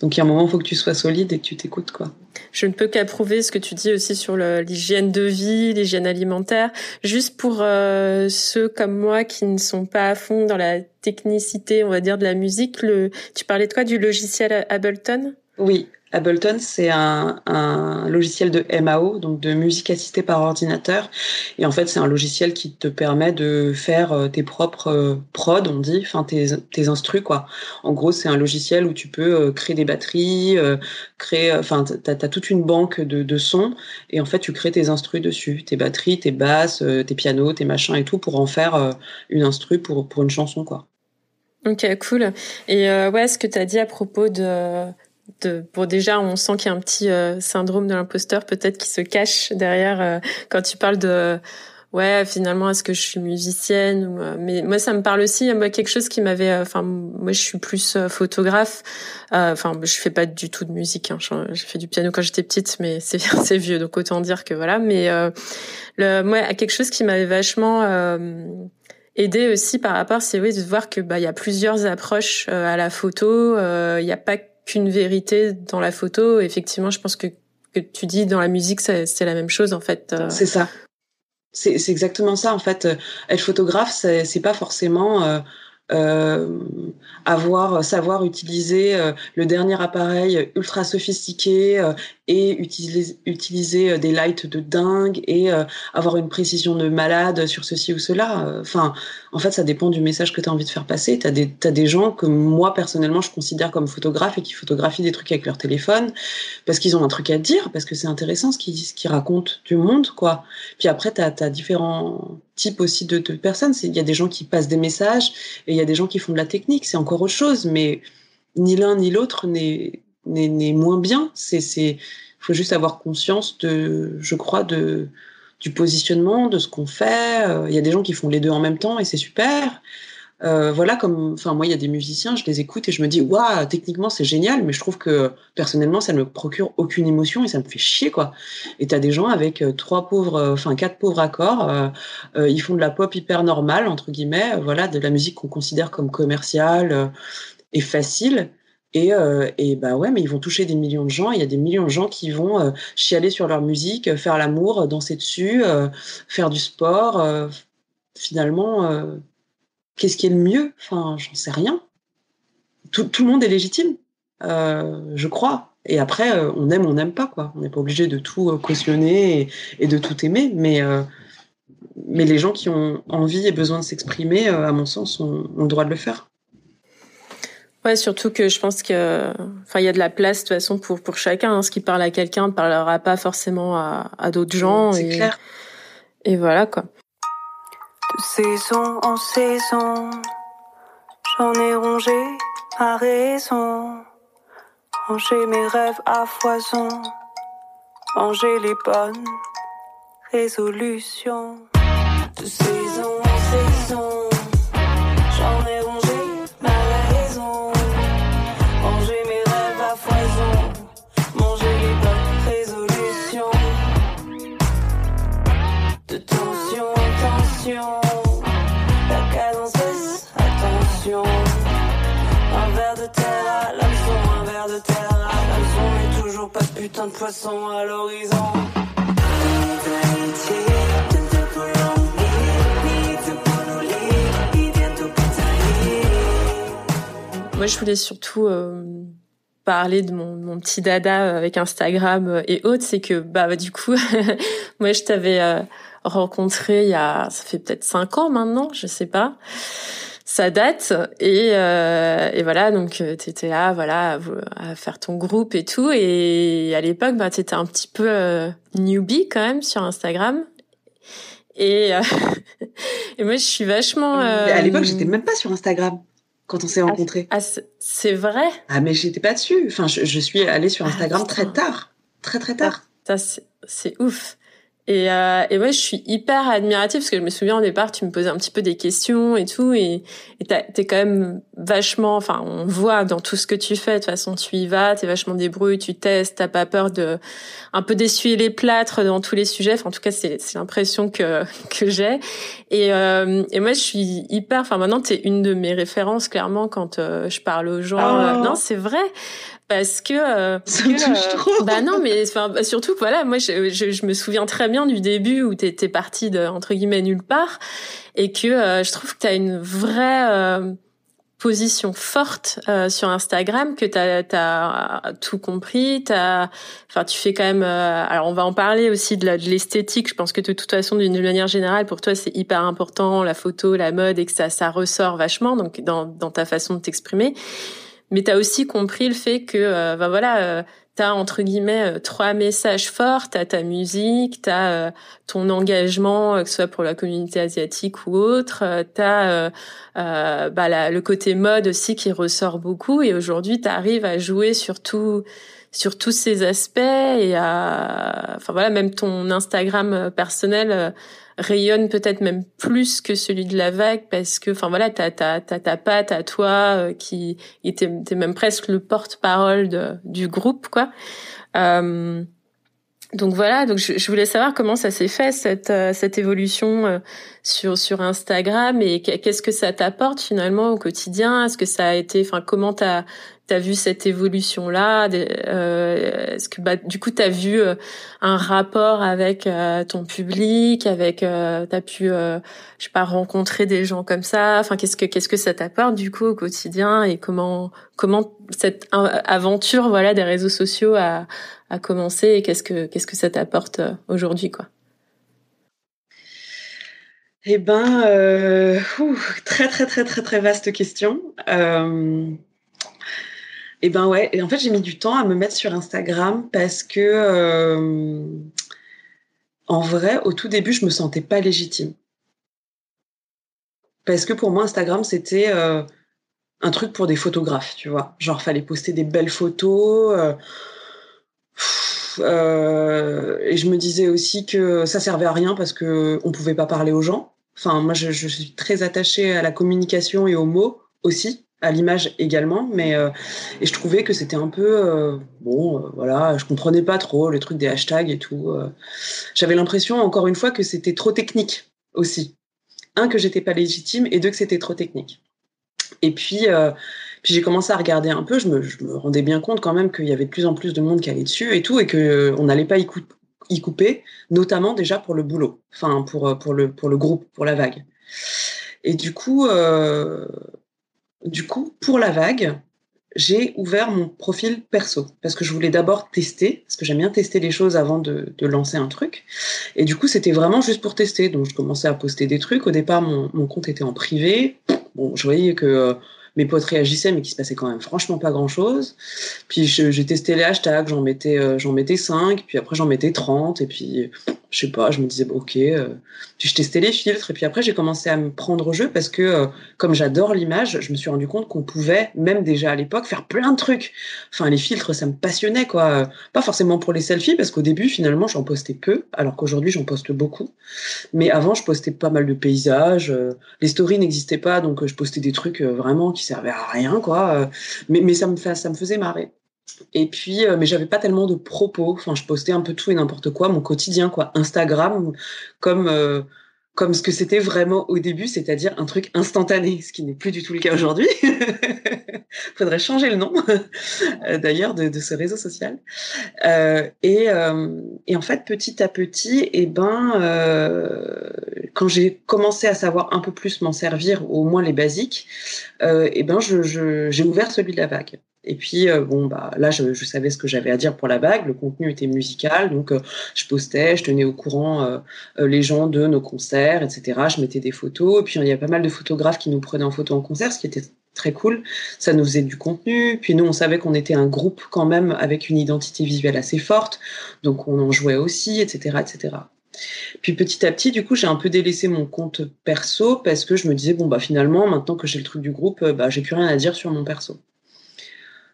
donc il y a un moment, il faut que tu sois solide et que tu t'écoutes. quoi. Je ne peux qu'approuver ce que tu dis aussi sur l'hygiène de vie, l'hygiène alimentaire. Juste pour ceux comme moi qui ne sont pas à fond dans la technicité, on va dire, de la musique, le, tu parlais de quoi? Du logiciel Ableton? Oui, Ableton, c'est un, un, logiciel de MAO, donc de musique assistée par ordinateur. Et en fait, c'est un logiciel qui te permet de faire euh, tes propres euh, prods, on dit, enfin tes, tes instrus, quoi. En gros, c'est un logiciel où tu peux euh, créer des batteries, créer, enfin, t'as as toute une banque de, de sons, et en fait, tu crées tes instrus dessus, tes batteries, tes basses, tes pianos, tes machins et tout, pour en faire une instru pour, pour une chanson, quoi. Ok, cool. Et ouais, ce que tu as dit à propos de bon déjà on sent qu'il y a un petit euh, syndrome de l'imposteur peut-être qui se cache derrière euh, quand tu parles de ouais finalement est-ce que je suis musicienne ou, euh, mais moi ça me parle aussi. Moi quelque chose qui m'avait enfin moi je suis plus photographe. Enfin je fais pas du tout de musique hein, j'ai fait du piano quand j'étais petite mais [laughs] c'est c'est vieux donc autant dire que voilà. Mais le moi quelque chose qui m'avait vachement aidé aussi par rapport c'est oui de voir que bah il y a plusieurs approches à la photo. Il y a pas qu'une vérité dans la photo. Effectivement, je pense que que tu dis dans la musique, c'est la même chose en fait. Euh. C'est ça. C'est exactement ça en fait. Être photographe, c'est pas forcément euh, euh, avoir savoir utiliser euh, le dernier appareil ultra sophistiqué euh, et utiliser utiliser des lights de dingue et avoir une précision de malade sur ceci ou cela. Enfin, en fait, ça dépend du message que tu as envie de faire passer. Tu as t'as des gens que moi personnellement je considère comme photographes et qui photographient des trucs avec leur téléphone parce qu'ils ont un truc à dire, parce que c'est intéressant ce qu'ils qu'ils racontent du monde quoi. Puis après tu as, différents type aussi de, de personnes. Il y a des gens qui passent des messages et il y a des gens qui font de la technique. C'est encore autre chose, mais ni l'un ni l'autre n'est n'est moins bien. C'est c'est faut juste avoir conscience de, je crois, de du positionnement, de ce qu'on fait. Euh, il y a des gens qui font les deux en même temps et c'est super. Euh, voilà, comme, enfin, moi, il y a des musiciens, je les écoute et je me dis, waouh, techniquement, c'est génial, mais je trouve que personnellement, ça ne me procure aucune émotion et ça me fait chier, quoi. Et t'as des gens avec euh, trois pauvres, euh, enfin, quatre pauvres accords, euh, ils font de la pop hyper normale, entre guillemets, voilà, de la musique qu'on considère comme commerciale et facile. Et, et bah ouais, mais ils vont toucher des millions de gens. Il y a des millions de gens qui vont chialer sur leur musique, faire l'amour, danser dessus, faire du sport. finalement, qu'est-ce qui est le mieux? Enfin, j'en sais rien. Tout, tout, le monde est légitime, euh, je crois. Et après, euh, on aime, on n'aime pas, quoi. On n'est pas obligé de tout euh, cautionner et, de tout aimer, mais, euh, mais les gens qui ont envie et besoin de s'exprimer, euh, à mon sens, ont, ont, le droit de le faire. Ouais, surtout que je pense que, enfin, il y a de la place de toute façon pour pour chacun. Hein. Ce qui parle à quelqu'un ne parlera pas forcément à, à d'autres gens. C'est clair. Et voilà quoi de saison en saison. J'en ai rongé ma raison, rangé mes rêves à foison, manger les bonnes résolutions. De saison attention. La cadence attention. Un verre de terre à l'hameçon, un verre de terre à l'hameçon. Mais toujours pas de putain de poisson à l'horizon. Moi, je voulais surtout euh, parler de mon, petit dada euh, avec Instagram euh, et autres. C'est que, bah, du coup, [laughs] moi, je t'avais rencontré il y a, ça fait peut-être cinq ans maintenant, je sais pas. Ça date et, euh, et voilà donc euh, t'étais là voilà à, à, faire ton groupe et tout et à l'époque bah t'étais un petit peu euh, newbie quand même sur Instagram et, euh, [laughs] et moi je suis vachement à l'époque j'étais même pas sur Instagram quand on s'est rencontrés. Ah, c'est vrai? Ah, mais j'étais pas dessus. Enfin, je, je suis allée sur ah, Instagram ah, très tard. Très, très tard. Ça, c'est ouf. Et, euh, et ouais, je suis hyper admirative parce que je me souviens au départ, tu me posais un petit peu des questions et tout, et t'es quand même vachement, enfin, on voit dans tout ce que tu fais, de toute façon, tu y vas, t'es vachement débrouille, tu testes, t'as pas peur de un peu d'essuyer les plâtres dans tous les sujets. Enfin, en tout cas, c'est l'impression que [laughs] que j'ai. Et, euh, et moi, je suis hyper, enfin, maintenant, t'es une de mes références clairement quand euh, je parle aux gens. Oh. non, c'est vrai parce que euh, ça me touche euh, trop. bah non mais enfin bah, surtout voilà moi je, je, je, me souviens très bien du début où t'étais partie de entre guillemets nulle part et que euh, je trouve que t'as une vraie euh, position forte euh, sur Instagram que t'as as tout compris t'as enfin tu fais quand même alors on va en parler aussi de l'esthétique je pense que de toute façon d'une manière générale pour toi c'est hyper important la photo la mode et que ça ça ressort vachement donc dans dans ta façon de t'exprimer mais tu as aussi compris le fait que euh, ben voilà euh, tu as entre guillemets euh, trois messages forts, tu as ta musique, tu as euh, ton engagement que ce soit pour la communauté asiatique ou autre, tu as bah, le côté mode aussi qui ressort beaucoup. Et aujourd'hui tu arrives à jouer sur tout sur tous ces aspects et à enfin voilà même ton Instagram personnel rayonne peut-être même plus que celui de la vague parce que enfin voilà t'as ta ta patte à toi euh, qui était même presque le porte-parole du groupe quoi. Euh, donc voilà, donc je, voulais savoir comment ça s'est fait cette euh, cette évolution euh, sur sur Instagram et qu'est-ce que ça t'apporte finalement au quotidien? Est-ce que ça a été, enfin comment t'as vu cette évolution là euh, Est-ce que bah du coup t'as vu un rapport avec ton public, avec t'as pu je sais pas rencontrer des gens comme ça? Enfin qu'est-ce que qu'est-ce que ça t'apporte du coup au quotidien? Et comment comment cette aventure voilà des réseaux sociaux a à commencer et qu'est-ce que qu'est-ce que ça t'apporte euh, aujourd'hui quoi? Eh ben, euh, très très très très très vaste question. Euh, eh ben ouais, et en fait j'ai mis du temps à me mettre sur Instagram parce que euh, en vrai, au tout début, je me sentais pas légitime. Parce que pour moi, Instagram, c'était euh, un truc pour des photographes, tu vois. Genre, fallait poster des belles photos. Euh, euh, et je me disais aussi que ça servait à rien parce que on pouvait pas parler aux gens. Enfin, moi, je suis très attachée à la communication et aux mots aussi, à l'image également, mais euh, et je trouvais que c'était un peu euh, bon, euh, voilà, je comprenais pas trop le truc des hashtags et tout. euh. J'avais l'impression, encore une fois, que c'était trop technique aussi. Un que j'étais pas légitime et deux que c'était trop technique. Et puis euh, puis j'ai commencé à regarder un peu, je me, je me rendais bien compte quand même qu'il y avait de plus en plus de monde qui allait dessus et tout, et que on n'allait pas y, y, couper, notamment déjà pour le boulot, enfin pour, pour, le, pour le groupe, pour la vague. Et du coup, euh, du coup, pour la vague, j'ai ouvert mon profil perso parce que je voulais d'abord tester, parce que j'aime bien tester les choses avant de, lancer un truc. Et du coup, c'était vraiment juste pour tester. Donc, je commençais à poster des trucs. Au départ, mon, mon compte était en privé. Bon, je voyais que euh, mes potes réagissaient, mais qu'il se passait quand même franchement pas grand chose. Puis j'ai testé les hashtags, j'en mettais, euh, j'en mettais 5, puis après j'en mettais 30, et puis je sais pas, je me disais, ok, euh, je testais les filtres, et puis après j'ai commencé à me prendre au jeu parce que euh, comme j'adore l'image, je me suis rendu compte qu'on pouvait, même déjà à l'époque, faire plein de trucs. Enfin, les filtres, ça me passionnait, quoi. Pas forcément pour les selfies, parce qu'au début, finalement, j'en postais peu, alors qu'aujourd'hui, j'en poste beaucoup. Mais avant, je postais pas mal de paysages, euh, les stories n'existaient pas, donc je postais des trucs vraiment qui servaient à rien, quoi. mais, mais ça me ça me faisait marrer. Et puis, euh, mais j'avais pas tellement de propos. Enfin, je postais un peu tout et n'importe quoi, mon quotidien, quoi. Instagram, comme euh, comme ce que c'était vraiment au début, c'est-à-dire un truc instantané, ce qui n'est plus du tout le cas aujourd'hui. [laughs] Faudrait changer le nom, [laughs] euh, d'ailleurs, de, de, ce réseau social. Euh, et, euh, et, en fait, petit à petit, et eh ben, euh, quand j'ai commencé à savoir un peu plus m'en servir, au moins les basiques, et eh ben, j'ai ouvert celui de la vague. Et puis euh, bon bah là je, savais ce que j'avais à dire pour la vague, le contenu était musical, donc euh, je postais, je tenais au courant euh, les gens de nos concerts, etc. Je mettais des photos, et puis il y a pas mal de photographes qui nous prenaient en photo en concert, ce qui était très cool. Ça nous faisait du contenu, puis nous on savait qu'on était un groupe quand même avec une identité visuelle assez forte, donc on en jouait aussi, etc., etc. Puis petit à petit, du coup, j'ai un peu délaissé mon compte perso parce que je me disais bon bah finalement, maintenant que j'ai le truc du groupe, bah j'ai plus rien à dire sur mon perso.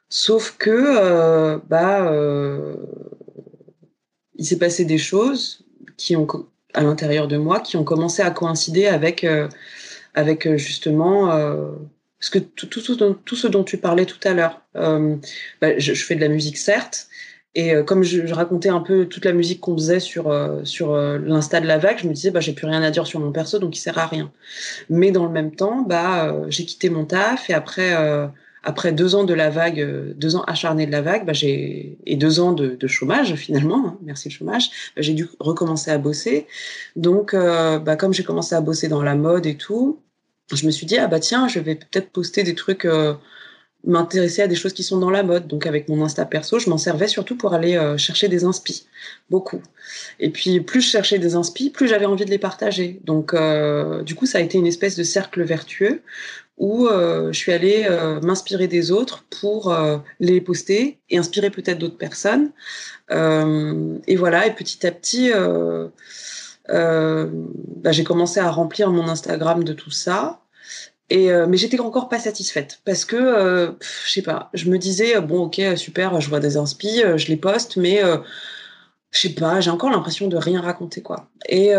Sauf que, euh, bah, euh, il s'est passé des choses qui ont, à l'intérieur de moi, qui ont commencé à coïncider avec, euh, avec euh, justement, euh, parce que tout, ce dont tu parlais tout à l'heure. Euh, bah, je, fais de la musique, certes, et comme je, racontais un peu toute la musique qu'on faisait sur, sur l'insta de la vague, je me disais, bah, j'ai plus rien à dire sur mon perso, donc il sert à rien. Mais dans le même temps, bah, j'ai quitté mon taf et après après deux ans de la vague, euh, deux ans acharnés de la vague, bah, j'ai et deux ans de, chômage finalement, hein, merci le chômage, bah, j'ai dû recommencer à bosser. Donc, euh, bah, comme j'ai commencé à bosser dans la mode et tout, je me suis dit ah bah tiens, je vais peut-être poster des trucs, euh, m'intéresser à des choses qui sont dans la mode. Donc avec mon Insta perso, je m'en servais surtout pour aller chercher des inspi, beaucoup. Et puis plus je cherchais des inspi, plus j'avais envie de les partager. Donc du coup, ça a été une espèce de cercle vertueux où euh, je suis allée euh, m'inspirer des autres pour euh, les poster et inspirer peut-être d'autres personnes. Euh, et voilà, et petit à petit, euh, bah, j'ai commencé à remplir mon Instagram de tout ça. Et mais j'étais encore pas satisfaite parce que je sais pas, je me disais bon ok super, je vois des inspi, je les poste, mais je sais pas, j'ai encore l'impression de rien raconter quoi. Et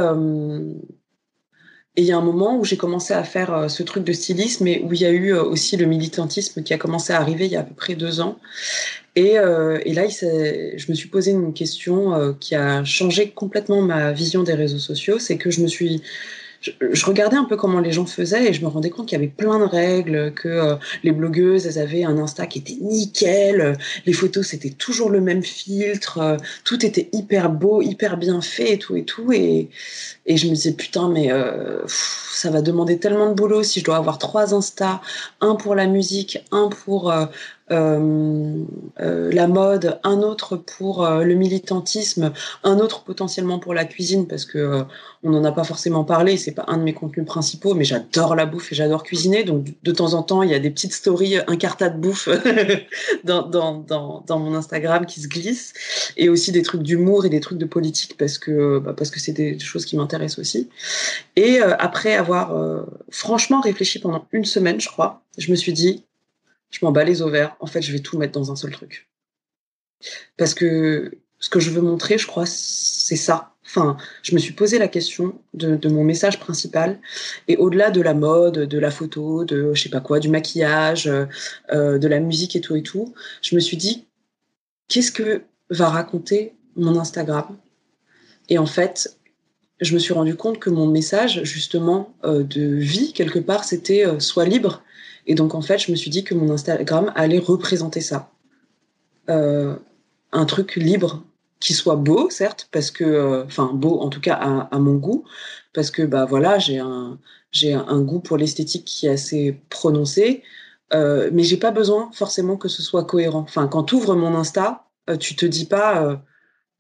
et il y a un moment où j'ai commencé à faire euh, ce truc de stylisme et où il y a eu euh, aussi le militantisme qui a commencé à arriver il y a à peu près deux ans. Et, euh, là, je me suis posé une question qui a changé complètement ma vision des réseaux sociaux. C'est que je me suis je, je, regardais un peu comment les gens faisaient et je me rendais compte qu'il y avait plein de règles, que euh, les blogueuses, elles avaient un Insta qui était nickel, euh, les photos c'était toujours le même filtre, euh, tout était hyper beau, hyper bien fait et tout et tout. Et, et je me disais putain mais euh, ça va demander tellement de boulot si je dois avoir trois Insta, un pour la musique, un pour euh, la mode, un autre pour euh, le militantisme, un autre potentiellement pour la cuisine parce que euh, on n'en a pas forcément parlé, c'est pas un de mes contenus principaux, mais j'adore la bouffe et j'adore cuisiner, donc de temps en temps il y a des petites stories incartades de bouffe [laughs] dans, mon Instagram qui se glissent et aussi des trucs d'humour et des trucs de politique parce que bah, c'est des choses qui m'intéressent aussi. Et euh, après avoir franchement réfléchi pendant une semaine, je crois, je me suis dit je m'en bats les ovaires. En fait, je vais tout mettre dans un seul truc. Parce que ce que je veux montrer, je crois, c'est ça. Enfin, je me suis posé la question de, mon message principal. Et au-delà de la mode, de la photo, de je sais pas quoi, du maquillage, euh, de la musique et tout et tout, je me suis dit, qu'est-ce que va raconter mon Instagram? Et en fait, je me suis rendu compte que mon message, justement, euh, de vie, quelque part, c'était euh, sois libre et donc, en fait, je me suis dit que mon Instagram allait représenter ça. Euh, un truc libre, qui soit beau, certes, parce que, euh, enfin, beau en tout cas à, mon goût, parce que, bah voilà, j'ai un, j'ai un goût pour l'esthétique qui est assez prononcé, euh, mais j'ai pas besoin forcément que ce soit cohérent. Enfin, quand tu ouvres mon Insta, euh, tu te dis pas,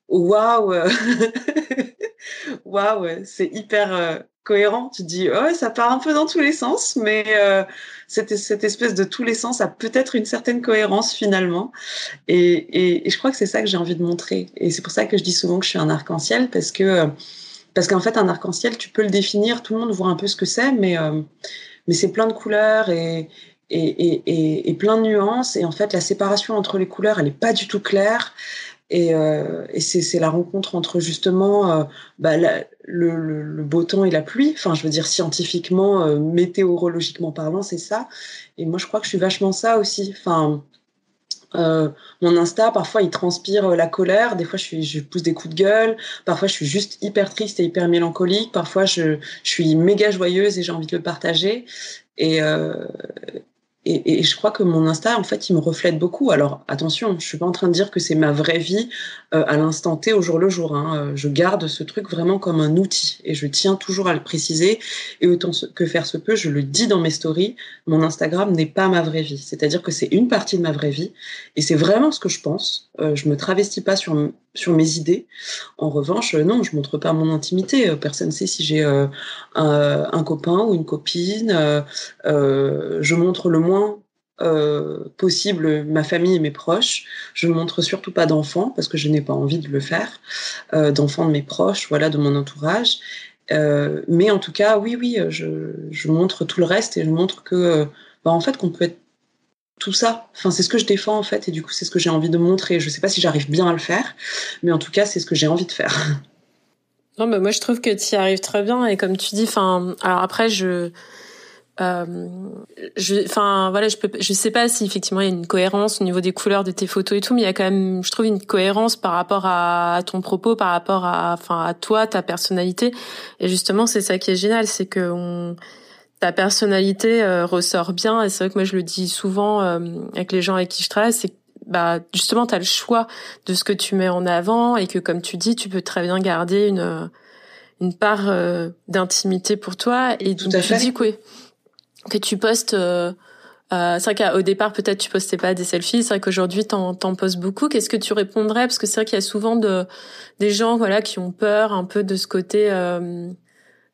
waouh, [laughs] waouh, c'est hyper cohérent. Tu dis, ouais, ça part un peu dans tous les sens, mais euh, cette, espèce de tous les sens a peut-être une certaine cohérence finalement. Et, je crois que c'est ça que j'ai envie de montrer. Et c'est pour ça que je dis souvent que je suis un arc-en-ciel, parce que parce qu'en fait, un arc-en-ciel, tu peux le définir, tout le monde voit un peu ce que c'est, mais, euh, c'est plein de couleurs et, et, plein de nuances. Et en fait, la séparation entre les couleurs, elle n'est pas du tout claire. Et, euh, et c'est la rencontre entre justement euh, bah, le, le, beau temps et la pluie. Enfin, je veux dire scientifiquement, euh, météorologiquement parlant, c'est ça. Et moi, je crois que je suis vachement ça aussi. Enfin, Euh, mon Insta, parfois, il transpire la colère. Des fois, je, suis, je pousse des coups de gueule. Parfois, je suis juste hyper triste et hyper mélancolique. Parfois, je, je suis méga joyeuse et j'ai envie de le partager. Et, euh, et, je crois que mon Insta, en fait, il me reflète beaucoup. Alors, attention, je suis pas en train de dire que c'est ma vraie vie euh, à l'instant T, au jour le jour. Hein. Euh, je garde ce truc vraiment comme un outil et je tiens toujours à le préciser. Et autant que faire se peut, je le dis dans mes stories, mon Instagram n'est pas ma vraie vie. C'est-à-dire que c'est une partie de ma vraie vie et c'est vraiment ce que je pense. Euh, je me travestis pas sur, sur mes idées. En revanche, euh, non, je montre pas mon intimité. Personne ne sait si j'ai un, un, copain ou une copine. je montre le moins euh, possible ma famille et mes proches. Je ne montre surtout pas d'enfants parce que je n'ai pas envie de le faire, euh, d'enfants de mes proches, voilà, de mon entourage. Euh, mais en tout cas, oui, oui, je, je, montre tout le reste et je montre que, bah, en fait, qu'on peut être tout ça. Enfin, c'est ce que je défends en fait, et du coup, c'est ce que j'ai envie de montrer. Je sais pas si j'arrive bien à le faire, mais en tout cas, c'est ce que j'ai envie de faire. Non, moi, je trouve que tu y arrives très bien, et comme tu dis, enfin, alors après, je euh, je, enfin voilà, je peux, je sais pas si effectivement il y a une cohérence au niveau des couleurs de tes photos et tout, mais il y a quand même, je trouve une cohérence par rapport à, ton propos, par rapport à, enfin à toi, ta personnalité. Et justement, c'est ça qui est génial, c'est que on, ta personnalité euh, ressort bien. Et c'est vrai que moi je le dis souvent euh, avec les gens avec qui je travaille, c'est bah justement tu as le choix de ce que tu mets en avant et que comme tu dis, tu peux très bien garder une une part d'intimité pour toi et Tout tu dis quoi que tu postes. Euh, euh, c'est vrai qu'au départ peut-être tu postais pas des selfies. C'est vrai qu'aujourd'hui t'en t'en postes beaucoup. Qu'est-ce que tu répondrais? Parce que c'est vrai qu'il y a souvent de des gens voilà qui ont peur un peu de ce côté.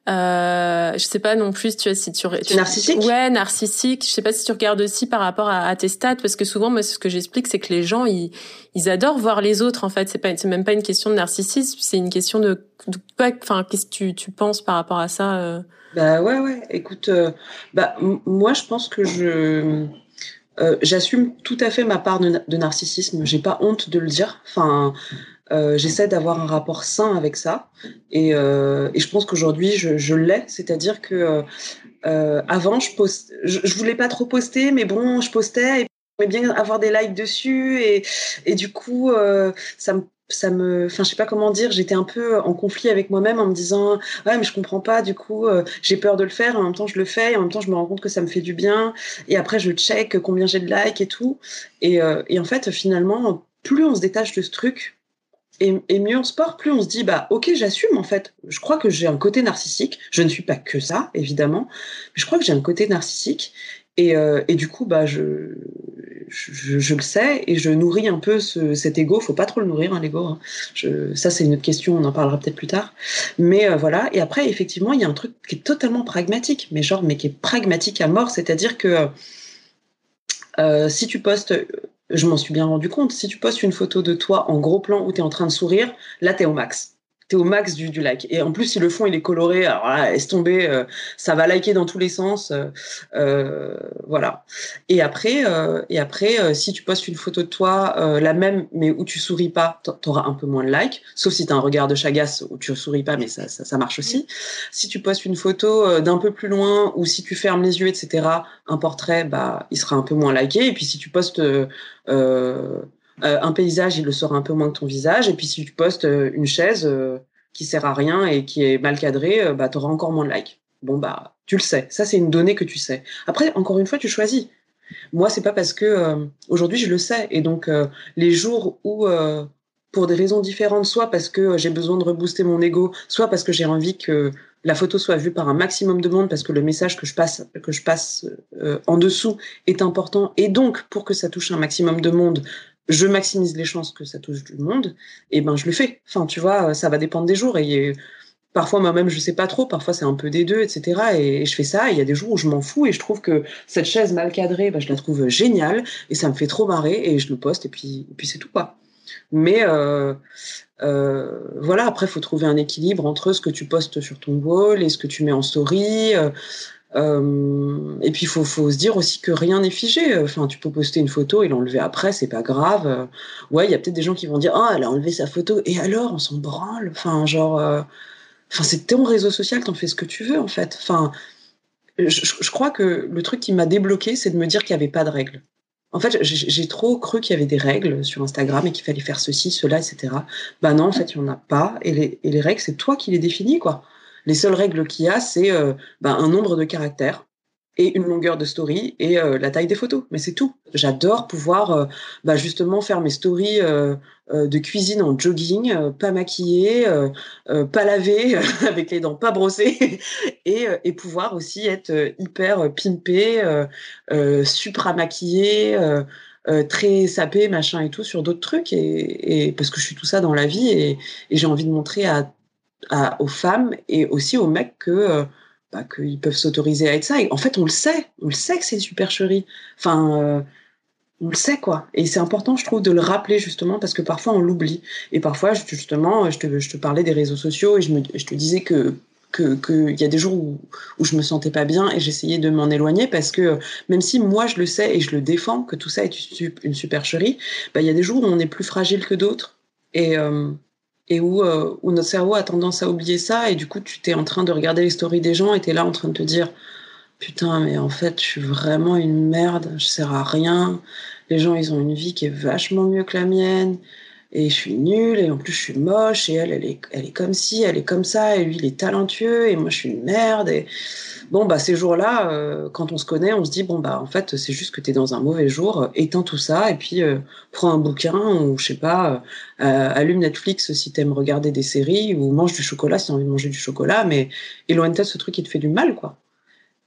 Euh, je sais pas non plus tu vois si tu, tu narcissique? Ouais narcissique je sais pas si tu regardes aussi par rapport à, à tes stats parce que souvent moi ce que j'explique c'est que les gens ils ils adorent voir les autres en fait c'est pas c'est même pas une question de narcissisme c'est une question de, de enfin qu'est-ce que tu tu penses par rapport à ça euh? Bah ouais, ouais. Écoute, euh, bah moi je pense que je euh, j'assume tout à fait ma part de, de narcissisme. J'ai pas honte de le dire. Enfin, euh, j'essaie d'avoir un rapport sain avec ça. Et, euh, et je pense qu'aujourd'hui je, l'ai. C'est-à-dire que euh, avant je poste, je, voulais pas trop poster, mais bon, je postais. Et bien avoir des likes dessus et, et du coup ça me ça me enfin je sais pas comment dire j'étais un peu en conflit avec moi-même en me disant ouais mais je comprends pas du coup j'ai peur de le faire en même temps je le fais et en même temps je me rends compte que ça me fait du bien et après je check combien j'ai de likes et tout et, et en fait finalement plus on se détache de ce truc et, et, mieux on se porte, plus on se dit bah ok j'assume en fait. Je crois que j'ai un côté narcissique. Je ne suis pas que ça évidemment, mais je crois que j'ai un côté narcissique et, euh, et du coup bah je je, je, le sais et je nourris un peu ce, cet ego. Faut pas trop le nourrir, hein, l'ego. Hein. Ça, c'est une autre question. On en parlera peut-être plus tard. Mais euh, voilà. Et après, effectivement, il y a un truc qui est totalement pragmatique, mais genre, mais qui est pragmatique à mort. C'est-à-dire que euh, si tu postes, je m'en suis bien rendu compte, si tu postes une photo de toi en gros plan où tu es en train de sourire, là, tu es au max au max du, du like. Et en plus, si le fond il est coloré, alors là, laisse tomber, euh, ça va liker dans tous les sens. Euh, euh voilà. Et après, euh, et après euh, si tu postes une photo de toi, la même, mais où tu souris pas, t'auras un peu moins de likes. Sauf si tu as un regard de chagasse où tu souris pas, mais ça, ça, ça marche aussi. Si tu postes une photo d'un peu plus loin, ou si tu fermes les yeux, etc., un portrait, bah, il sera un peu moins liké. Et puis si tu postes euh, un paysage, il le sera un peu moins que ton visage. Et puis si tu postes euh, une chaise euh, qui sert à rien et qui est mal cadrée, bah, tu auras encore moins de likes. Bon, bah, tu le sais. Ça, c'est une donnée que tu sais. Après, encore une fois, tu choisis. Moi, c'est pas parce que aujourd'hui je le sais. Et donc, les jours où, pour des raisons différentes, soit parce que j'ai besoin de rebooster mon ego, soit parce que j'ai envie que la photo soit vue par un maximum de monde parce que le message que je passe que je passe en dessous est important et donc pour que ça touche un maximum de monde je maximise les chances que ça touche du monde, et ben je le fais. Enfin, tu vois, ça va dépendre des jours. Et parfois moi-même je sais pas trop, parfois c'est un peu des deux, etc. Et, je fais ça. Il y a des jours où je m'en fous et je trouve que cette chaise mal cadrée, ben, je la trouve géniale et ça me fait trop marrer et je le poste et puis et puis c'est tout quoi. Mais euh, euh, voilà, après, faut trouver un équilibre entre ce que tu postes sur ton wall et ce que tu mets en story. Euh, euh, et puis il faut, se dire aussi que rien n'est figé. Enfin, tu peux poster une photo et l'enlever après, c'est pas grave. Ouais, il y a peut-être des gens qui vont dire ah elle a enlevé sa photo et alors on s'en branle. Enfin genre, euh... c'est ton réseau social, t'en fais ce que tu veux en fait. Enfin, je, crois que le truc qui m'a débloqué, c'est de me dire qu'il y avait pas de règles. En fait, j'ai trop cru qu'il y avait des règles sur Instagram et qu'il fallait faire ceci, cela, etc. Bah non, en fait, il n'y en a pas. Et les, et les règles, c'est toi qui les définis, quoi. Les seules règles qu'il y a, c'est euh, bah, un nombre de caractères et une longueur de story et euh, la taille des photos. Mais c'est tout. J'adore pouvoir euh, bah, justement faire mes stories de cuisine en jogging, pas maquillée, pas lavée, [laughs] avec les dents pas brossées, [laughs] et, pouvoir aussi être hyper pimpée, supra maquillée. très sapée, machin et tout sur d'autres trucs et, et, parce que je suis tout ça dans la vie et, et j'ai envie de montrer à, aux femmes et aussi aux mecs que bah, qu'ils peuvent s'autoriser à être ça. Et en fait, on le sait, on le sait que c'est supercherie. Enfin, euh, on le sait quoi. Et c'est important, je trouve, de le rappeler justement parce que parfois on l'oublie. Et parfois, justement, je te, je te parlais des réseaux sociaux et je, me, je te disais que qu'il y a des jours où, où je me sentais pas bien et j'essayais de m'en éloigner parce que même si moi je le sais et je le défends que tout ça est une supercherie, bah, il y a des jours où on est plus fragile que d'autres. Et, euh, et où, euh, où notre cerveau a tendance à oublier ça et du coup tu t'es en train de regarder les stories des gens et t'es là en train de te dire putain mais en fait je suis vraiment une merde je sers à rien. Les gens ils ont une vie qui est vachement mieux que la mienne et je suis nulle et en plus je suis moche et elle elle est elle est comme ci elle est comme ça et lui il est talentueux et moi je suis une merde et bon bah ces jours-là euh, quand on se connaît on se dit bon bah en fait c'est juste que tu es dans un mauvais jour éteins tout ça et puis euh, prends un bouquin ou je sais pas euh, allume Netflix si t'aimes regarder des séries ou mange du chocolat si t'as envie de manger du chocolat mais éloigne-toi de ce truc qui te fait du mal quoi.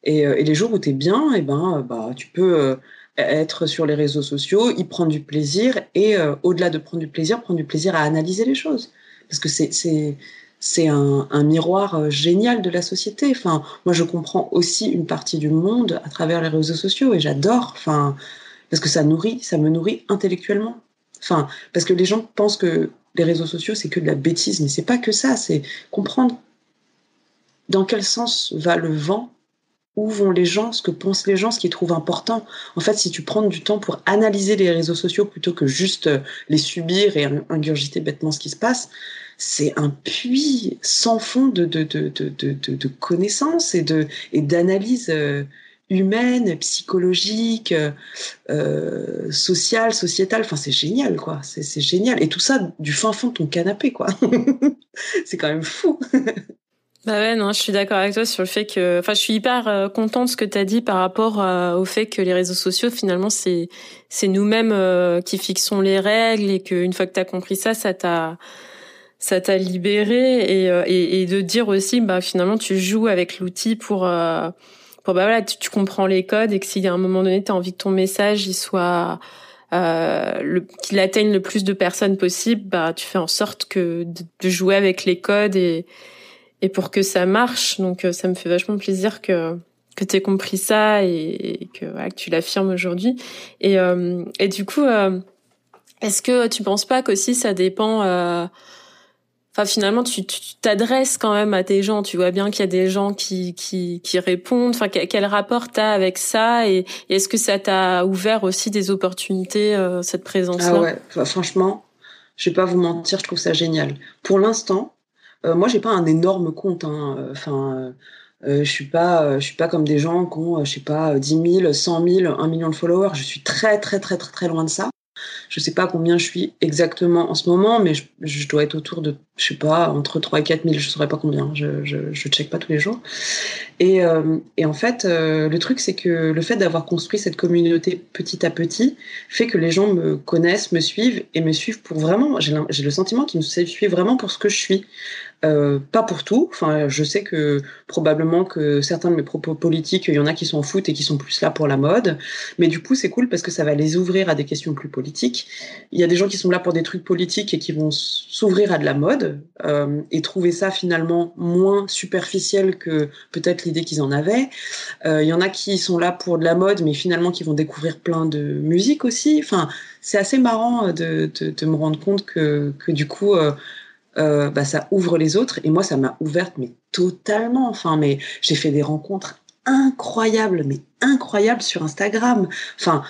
Et, et les jours où t'es bien et ben bah tu peux être sur les réseaux sociaux, y prendre du plaisir et euh, au-delà de prendre du plaisir, prendre du plaisir à analyser les choses. Parce que c'est c'est un, un, miroir euh, génial de la société. Enfin, moi je comprends aussi une partie du monde à travers les réseaux sociaux et j'adore. Enfin, parce que ça nourrit, ça me nourrit intellectuellement. Enfin, parce que les gens pensent que les réseaux sociaux c'est que de la bêtise, mais c'est pas que ça. C'est comprendre dans quel sens va le vent où vont les gens, ce que pensent les gens, ce qu'ils trouvent important. En fait, si tu prends du temps pour analyser les réseaux sociaux plutôt que juste euh, les subir et ingurgiter bêtement ce qui se passe, c'est un puits sans fond de, de, de, de, de connaissances et de et euh, humaine, psychologique, euh, sociale, sociétale. Enfin, c'est génial, quoi. C'est génial. Et tout ça du fin fond de ton canapé, quoi. [laughs] c'est quand même fou. [laughs] Bah ouais, non, je suis d'accord avec toi sur le fait que, enfin, je suis hyper euh, contente de ce que tu as dit par rapport euh, au fait que les réseaux sociaux, finalement, c'est c'est nous-mêmes euh, qui fixons les règles et qu'une fois que tu as compris ça, ça t'a ça t'a libéré et, et, et de dire aussi, bah finalement, tu joues avec l'outil pour pour bah voilà, tu, comprends les codes et que s'il y a un moment donné, tu as envie que ton message il soit euh, qu'il atteigne le plus de personnes possible, bah tu fais en sorte que de, de jouer avec les codes et et pour que ça marche. Donc euh, ça me fait vachement plaisir que que tu aies compris ça et, que, que tu l'affirmes aujourd'hui. Et, euh, et du coup, euh, est-ce que tu penses pas qu'aussi ça dépend Enfin, finalement, tu t'adresses quand même à tes gens. Tu vois bien qu'il y a des gens qui qui, qui répondent. Enfin, quel, rapport t'as avec ça et, est-ce que ça t'a ouvert aussi des opportunités cette présence-là? Ah ouais, franchement, je vais pas vous mentir, je trouve ça génial. Pour l'instant, euh, moi, j'ai pas un énorme compte. Hein. Enfin, euh, je suis pas, je suis pas comme des gens qui ont, je sais pas, 10 000, 100 000, 1 million de followers. Je suis très, très, très, très, très loin de ça. Je sais pas combien je suis exactement en ce moment, mais je, dois être autour de, je sais pas, entre 3 et 4 000, je saurais pas combien. Je, je, je check pas tous les jours. Et, euh, en fait, euh, le truc, c'est que le fait d'avoir construit cette communauté petit à petit fait que les gens me connaissent, me suivent et me suivent pour vraiment. J'ai le sentiment qu'ils me suivent vraiment pour ce que je suis. Euh, pas pour tout. Enfin, je sais que probablement que certains de mes propos politiques, il y en a qui s'en foutent et qui sont plus là pour la mode. Mais du coup, c'est cool parce que ça va les ouvrir à des questions plus politiques. Il y a des gens qui sont là pour des trucs politiques et qui vont s'ouvrir à de la mode euh, et trouver ça finalement moins superficiel que peut-être l'idée qu'ils en avaient. Euh, il y en a qui sont là pour de la mode, mais finalement qui vont découvrir plein de musique aussi. Enfin, c'est assez marrant de, de, de, me rendre compte que, que du coup, euh, bah, ça ouvre les autres. Et moi, ça m'a ouverte, mais totalement. Enfin, mais j'ai fait des rencontres incroyables, mais incroyables sur Instagram. Enfin,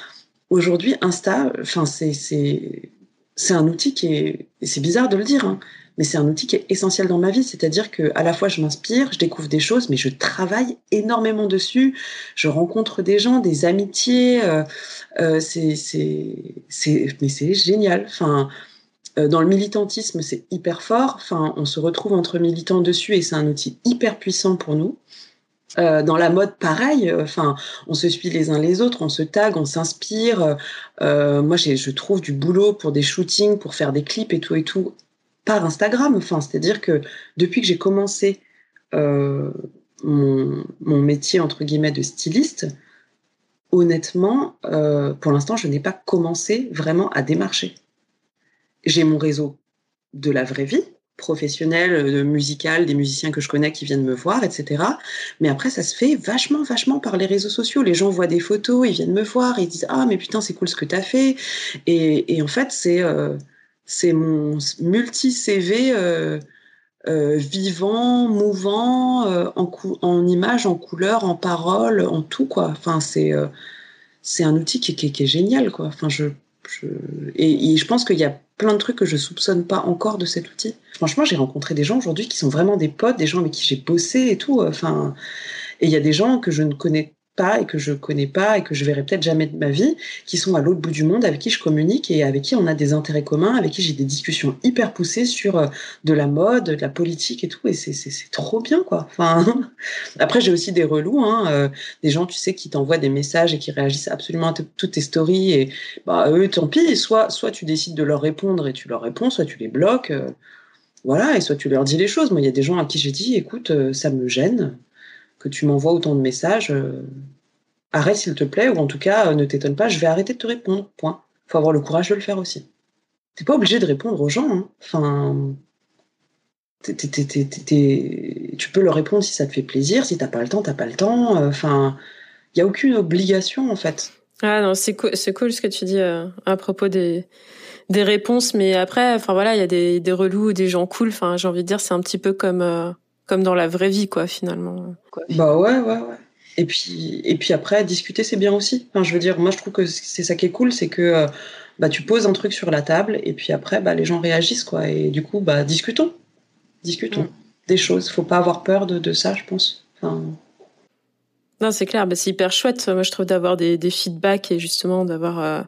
aujourd'hui, Insta, enfin, c'est, c'est, c'est un outil qui est, c'est bizarre de le dire, hein, mais c'est un outil qui est essentiel dans ma vie. C'est-à-dire que à la fois je m'inspire, je découvre des choses, mais je travaille énormément dessus. Je rencontre des gens, des amitiés. Euh, euh, c'est, c'est, c'est, mais c'est génial. Enfin, dans le militantisme, c'est hyper fort. Enfin, on se retrouve entre militants dessus et c'est un outil hyper puissant pour nous. Euh, dans la mode, pareil. Enfin, on se suit les uns les autres, on se tag, on s'inspire. Euh, moi, je trouve du boulot pour des shootings, pour faire des clips et tout et tout par Instagram. Enfin, c'est-à-dire que depuis que j'ai commencé euh, mon, mon, métier entre guillemets de styliste, honnêtement, euh, pour l'instant, je n'ai pas commencé vraiment à démarcher. J'ai mon réseau de la vraie vie, professionnel, euh, musical, des musiciens que je connais qui viennent me voir, etc. Mais après, ça se fait vachement, vachement par les réseaux sociaux. Les gens voient des photos, ils viennent me voir, ils disent ah mais putain c'est cool ce que t'as fait. Et, en fait c'est euh, mon multi CV euh, vivant, mouvant, en, en images, en couleurs, en paroles, en tout quoi. Enfin c'est c'est un outil qui, qui, qui, est génial quoi. Enfin je, je et, et je pense qu'il y a plein de trucs que je soupçonne pas encore de cet outil. Franchement, j'ai rencontré des gens aujourd'hui qui sont vraiment des potes, des gens avec qui j'ai bossé et tout. Enfin, et il y a des gens que je ne connais et que je connais pas et que je verrai peut-être jamais de ma vie, qui sont à l'autre bout du monde, avec qui je communique et avec qui on a des intérêts communs, avec qui j'ai des discussions hyper poussées sur euh, de la mode, de la politique et tout, et c'est c'est trop bien quoi. Enfin, [laughs] après j'ai aussi des relous, hein, euh, des gens tu sais qui t'envoient des messages et qui réagissent absolument à toutes tes stories et bah eux tant pis, soit soit tu décides de leur répondre et tu leur réponds, soit tu les bloques. Euh, voilà, et soit tu leur dis les choses. Moi, il y a des gens à qui j'ai dit, écoute, ça me gêne que tu m'envoies autant de messages. Euh, arrête s'il te plaît, ou en tout cas, euh, ne t'étonne pas, je vais arrêter de te répondre. Point. Faut avoir le courage de le faire aussi. T'es pas obligé de répondre aux gens. Hein. Enfin, t t es, tu peux leur répondre si ça te fait plaisir. Si t'as pas le temps, t'as pas le temps. Enfin, il y a aucune obligation en fait. Ah non, c'est cool, ce que tu dis euh, à propos des des réponses, mais après, enfin voilà, il y a des des relous, des gens cool. Enfin, j'ai envie de dire, c'est un petit peu comme euh, comme dans la vraie vie, quoi, finalement. Quoi. Bah ouais, ouais, ouais. Et puis et puis après, discuter, c'est bien aussi. Enfin, je veux dire, moi, je trouve que c'est ça qui est cool, c'est que euh, bah tu poses un truc sur la table et puis après, bah les gens réagissent, quoi. Et du coup, bah discutons, discutons mm. des choses. Faut pas avoir peur de de ça, je pense. Enfin, non, c'est clair. Bah, c'est hyper chouette, moi, je trouve, d'avoir des, des feedbacks et justement d'avoir, euh,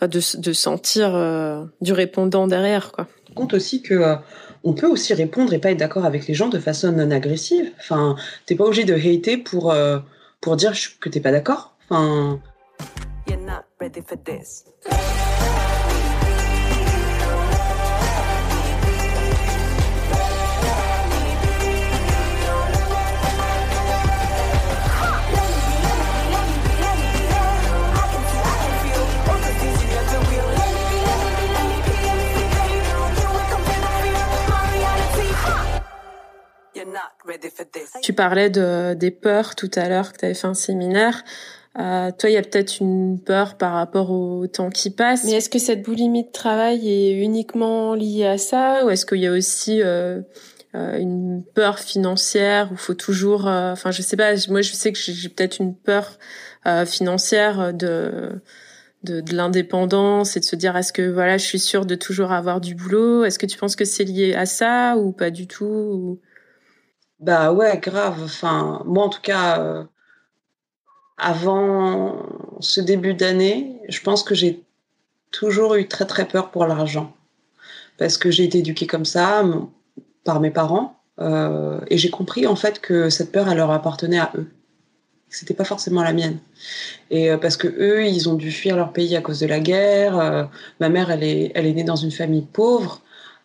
de, de sentir euh, du répondant derrière, quoi. Compte aussi que euh, on peut aussi répondre et pas être d'accord avec les gens de façon non agressive. Enfin, t'es pas obligé de hater pour euh, pour dire que t'es pas d'accord. Enfin. Tu parlais de, des peurs tout à l'heure que tu avais fait un séminaire. Euh, toi, il y a peut-être une peur par rapport au temps qui passe. Mais est-ce que cette boulimie de travail est uniquement liée à ça ou est-ce qu'il y a aussi euh, euh, une peur financière où faut toujours, euh, enfin, je sais pas. Moi, je sais que j'ai peut-être une peur euh, financière de de, de l'indépendance et de se dire est-ce que voilà, je suis sûre de toujours avoir du boulot? Est-ce que tu penses que c'est lié à ça ou pas du tout ou... Bah ouais, grave. Enfin, moi en tout cas, euh, avant ce début d'année, je pense que j'ai toujours eu très très peur pour l'argent. Parce que j'ai été éduquée comme ça par mes parents. Euh, et j'ai compris en fait que cette peur, elle leur appartenait à eux. C'était pas forcément la mienne. Et euh, parce que eux, ils ont dû fuir leur pays à cause de la guerre. Euh, ma mère, elle est, elle est née dans une famille pauvre.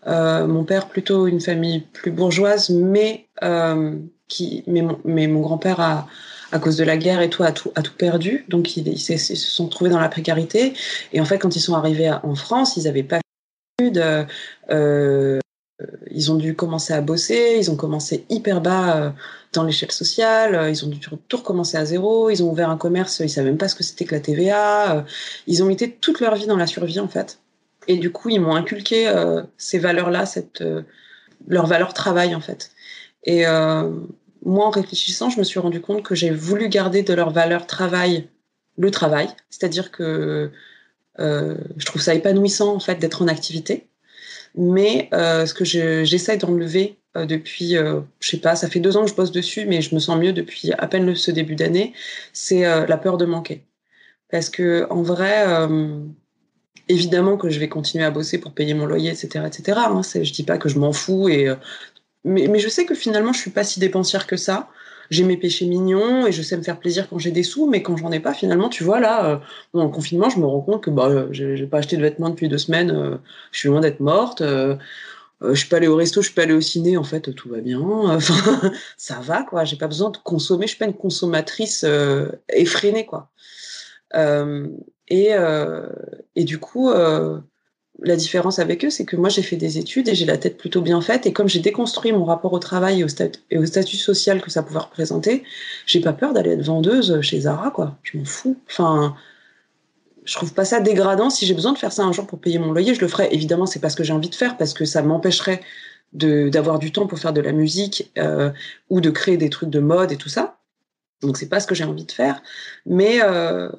Euh, mon père plutôt une famille plus bourgeoise, mais euh, qui, mais mon, grand-père a, à cause de la guerre et tout, a tout, perdu. Donc ils, se sont trouvés dans la précarité. Et en fait, quand ils sont arrivés en France, ils n'avaient pas de, euh, ils ont dû commencer à bosser, ils ont commencé hyper bas euh, dans l'échelle sociale, ils ont dû tout recommencer à zéro, ils ont ouvert un commerce, ils savaient même pas ce que c'était que la TVA, euh, ils ont été toute leur vie dans la survie en fait. Et du coup, ils m'ont inculqué euh, ces valeurs-là, euh, leur valeur travail en fait. Et euh, moi, en réfléchissant, je me suis rendu compte que j'ai voulu garder de leur valeur travail le travail, c'est-à-dire que je trouve ça épanouissant en fait d'être en activité. Mais ce que j'essaie d'enlever depuis, je sais pas, ça fait deux ans que je bosse dessus, mais je me sens mieux depuis à peine ce début d'année, c'est la peur de manquer. Parce que en vrai, évidemment que je vais continuer à bosser pour payer mon loyer, etc., etc. Hein, je dis pas que je m'en fous et mais, mais, je sais que finalement je suis pas si dépensière que ça j'ai mes péchés mignons et je sais me faire plaisir quand j'ai des sous, mais quand j'en ai pas, finalement, tu vois, là, euh, dans le confinement, je me rends compte que bah, euh, j'ai pas acheté de vêtements depuis deux semaines, euh, je suis loin d'être morte. Euh, je suis pas allée au resto, je suis pas allée au ciné, en fait, tout va bien. [laughs] Ça va, quoi. J'ai pas besoin de consommer. Je suis pas une consommatrice effrénée, quoi. Et, et du coup, la différence avec eux, c'est que moi j'ai fait des études et j'ai la tête plutôt bien faite. Et comme j'ai déconstruit mon rapport au travail et au, statut social que ça pouvait représenter, j'ai pas peur d'aller être vendeuse chez Zara, quoi. Je m'en fous. Enfin, je trouve pas ça dégradant. Si j'ai besoin de faire ça un jour pour payer mon loyer, je le ferai. Évidemment, c'est pas ce que j'ai envie de faire parce que ça m'empêcherait d'avoir du temps pour faire de la musique euh, ou de créer des trucs de mode et tout ça. Donc c'est pas ce que j'ai envie de faire. Mais euh,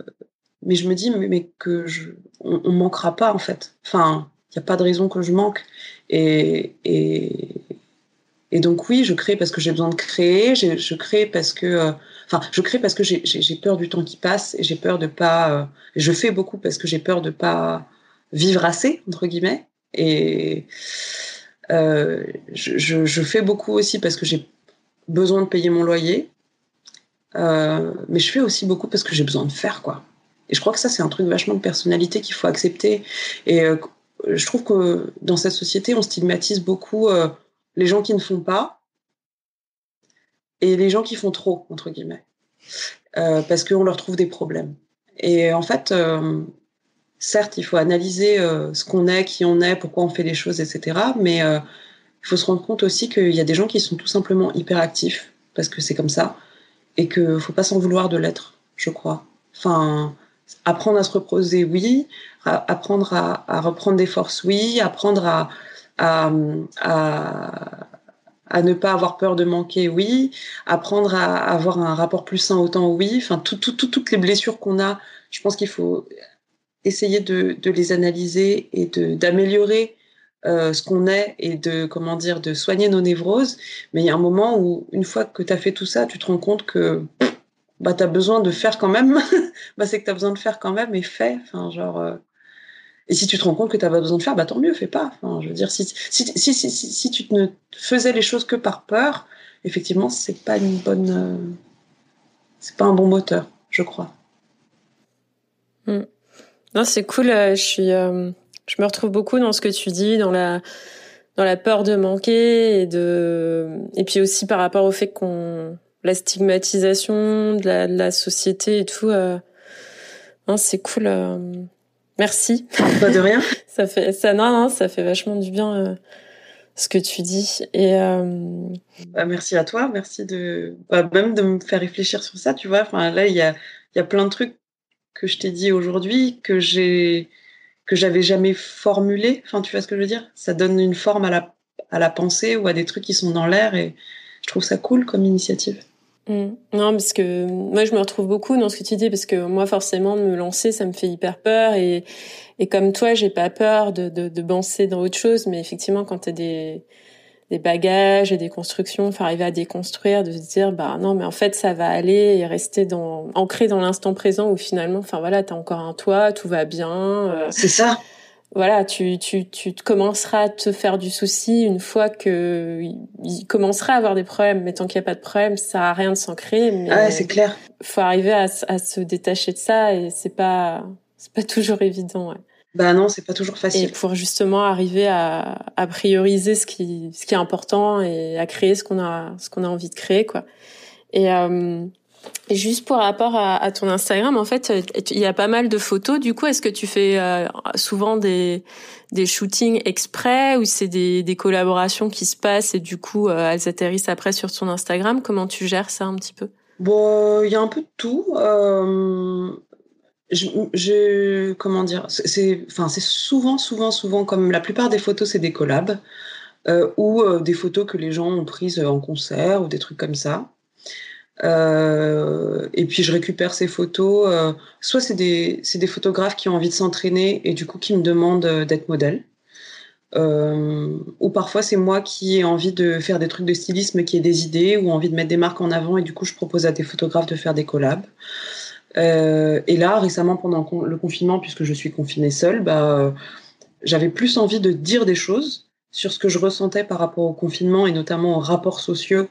mais je me dis mais, que je, on, on, manquera pas en fait. Enfin, il n'y a pas de raison que je manque. Et, et, donc oui, je crée parce que j'ai besoin de créer. Je, crée parce que, euh, je crée parce que j'ai peur du temps qui passe et j'ai peur de pas. Euh, je fais beaucoup parce que j'ai peur de pas vivre assez entre guillemets. Et euh, je, fais beaucoup aussi parce que j'ai besoin de payer mon loyer. Euh, mais je fais aussi beaucoup parce que j'ai besoin de faire quoi. Et je crois que ça, c'est un truc vachement de personnalité qu'il faut accepter. Et euh, je trouve que dans cette société, on stigmatise beaucoup euh, les gens qui ne font pas et les gens qui font trop, entre guillemets, euh, parce qu'on leur trouve des problèmes. Et en fait, certes, il faut analyser ce qu'on est, qui on est, pourquoi on fait les choses, etc. Mais il faut se rendre compte aussi qu'il y a des gens qui sont tout simplement hyperactifs, parce que c'est comme ça, et qu'il ne faut pas s'en vouloir de l'être, je crois. Enfin, apprendre à se reposer, oui. Apprendre à, reprendre des forces, oui. Apprendre à, ne pas avoir peur de manquer, oui. Apprendre à avoir un rapport plus sain au temps, oui. Enfin, tout, tout, tout, toutes les blessures qu'on a, je pense qu'il faut essayer de, de, les analyser et d'améliorer euh, ce qu'on est et de comment dire de soigner nos névroses mais il y a un moment où une fois que tu as fait tout ça tu te rends compte que bah t'as besoin de faire quand même. [laughs] Bah c'est que t'as besoin de faire quand même et fais. Enfin genre euh... et si tu te rends compte que t'as pas besoin de faire bah tant mieux fais pas. Enfin je veux dire si si si si, si, tu ne faisais les choses que par peur effectivement c'est pas une bonne euh... c'est pas un bon moteur je crois. Mm. non c'est cool euh, je suis je me retrouve beaucoup dans ce que tu dis dans la dans la peur de manquer et de et puis aussi par rapport au fait qu'on la stigmatisation de la, de la société et tout. Euh... c'est cool. Euh... Merci. Pas de rien. [laughs] ça fait ça non, non ça fait vachement du bien euh, ce que tu dis et. Euh... Bah, merci à toi, merci de bah, même de me faire réfléchir sur ça. Tu vois, enfin là il y a il y a plein de trucs que je t'ai dit aujourd'hui que j'ai que j'avais jamais formulé. Enfin tu vois ce que je veux dire? Ça donne une forme à la à la pensée ou à des trucs qui sont dans l'air et je trouve ça cool comme initiative. Mmh. Non, parce que moi je me retrouve beaucoup dans ce que tu dis, parce que moi forcément de me lancer, ça me fait hyper peur et et comme toi, j'ai pas peur de de, de bancer dans autre chose, mais effectivement quand t'as des des bagages et des constructions, faut arriver à déconstruire, de se dire bah non mais en fait ça va aller et rester dans ancré dans l'instant présent où finalement, enfin voilà, t'as encore un toit, tout va bien. Euh, C'est ça voilà, tu, tu, tu commenceras à te faire du souci une fois que il commencera à avoir des problèmes. Mais tant qu'il n'y a pas de problème, ça sert à rien de s'ancrer. Mais ah, c'est clair. Faut arriver à, à, se détacher de ça et c'est pas, c'est pas [laughs] toujours évident. Ouais. Bah non, c'est pas toujours facile. Et pour justement arriver à, à prioriser ce qui, ce qui est important et à créer ce qu'on a, ce qu'on a envie de créer, quoi. Et euh, juste pour rapport à, ton Instagram, en fait, il y a pas mal de photos. Du coup, est-ce que tu fais euh, souvent des, des shootings exprès ou c'est des, des collaborations qui se passent et du coup, euh, elles atterrissent après sur ton Instagram? Comment tu gères ça un petit peu? Bon, il y a un peu de tout. Euh, je, comment dire C'est, enfin, c'est souvent, souvent, souvent comme la plupart des photos, c'est des collabs ou des photos que les gens ont prises en concert ou des trucs comme ça. Euh, et puis je récupère ces photos. soit c'est des, des photographes qui ont envie de s'entraîner et du coup qui me demandent d'être modèle. Euh, ou parfois c'est moi qui ai envie de faire des trucs de stylisme, qui ai des idées ou envie de mettre des marques en avant et du coup je propose à des photographes de faire des collabs. Euh, et là récemment pendant le confinement, puisque je suis confinée seule, bah, j'avais plus envie de dire des choses sur ce que je ressentais par rapport au confinement et notamment aux rapports sociaux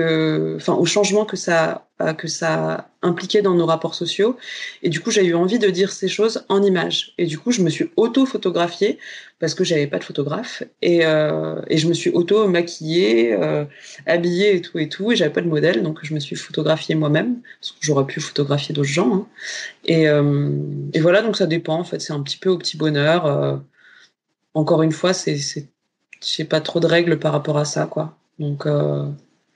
au changement que ça, que ça impliquait dans nos rapports sociaux. Et du coup, j'ai eu envie de dire ces choses en images. Et du coup, je me suis auto-photographiée parce que j'avais pas de photographe. Et, euh, je me suis auto-maquillée, euh, habillée et tout et tout. Et j'avais pas de modèle, donc je me suis photographiée moi-même parce que j'aurais pu photographier d'autres gens. Hein. Et, euh, voilà, donc ça dépend. En fait, c'est un petit peu au petit bonheur. Euh, encore une fois, c'est, c'est, j'ai pas trop de règles par rapport à ça, quoi. Donc euh,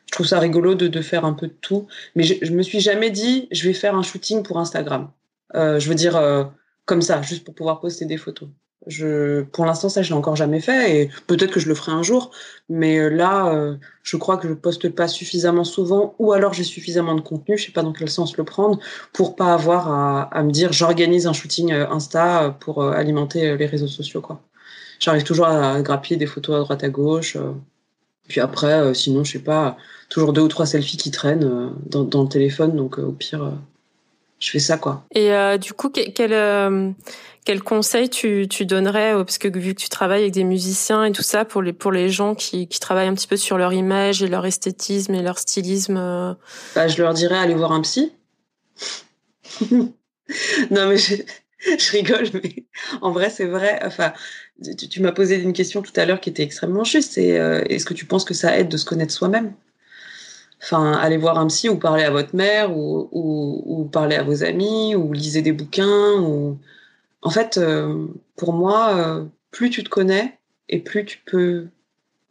je trouve ça rigolo de, de, faire un peu de tout. Mais je, je, me suis jamais dit, je vais faire un shooting pour Instagram. Euh, je veux dire, euh, comme ça, juste pour pouvoir poster des photos. Je, pour l'instant, ça, je l'ai encore jamais fait et peut-être que je le ferai un jour. Mais euh, là, euh, je crois que je poste pas suffisamment souvent ou alors j'ai suffisamment de contenu, je sais pas dans quel sens le prendre, pour pas avoir à, à me dire j'organise un shooting euh, Insta pour alimenter les réseaux sociaux. J'arrive toujours à grappiller des photos à droite à gauche. Puis après, sinon, je sais pas, toujours deux ou trois selfies qui traînent euh, dans, dans, le téléphone, donc euh, au pire, euh, je fais ça quoi. Et euh, du coup, quel euh, quel conseil tu, tu donnerais parce que vu que tu travailles avec des musiciens et tout ça pour les pour les gens qui, qui travaillent un petit peu sur leur image et leur esthétisme et leur stylisme bah, je leur dirais aller voir un psy. [laughs] non mais je, [laughs] je, rigole mais en vrai c'est vrai enfin tu, m'as posé une question tout à l'heure qui était extrêmement juste euh, est-ce que tu penses que ça aide de se connaître soi-même? Enfin, aller voir un psy ou parler à votre mère ou, ou, parler à vos amis ou lisez des bouquins. Ou... En fait, euh, pour moi, euh, plus tu te connais et plus tu peux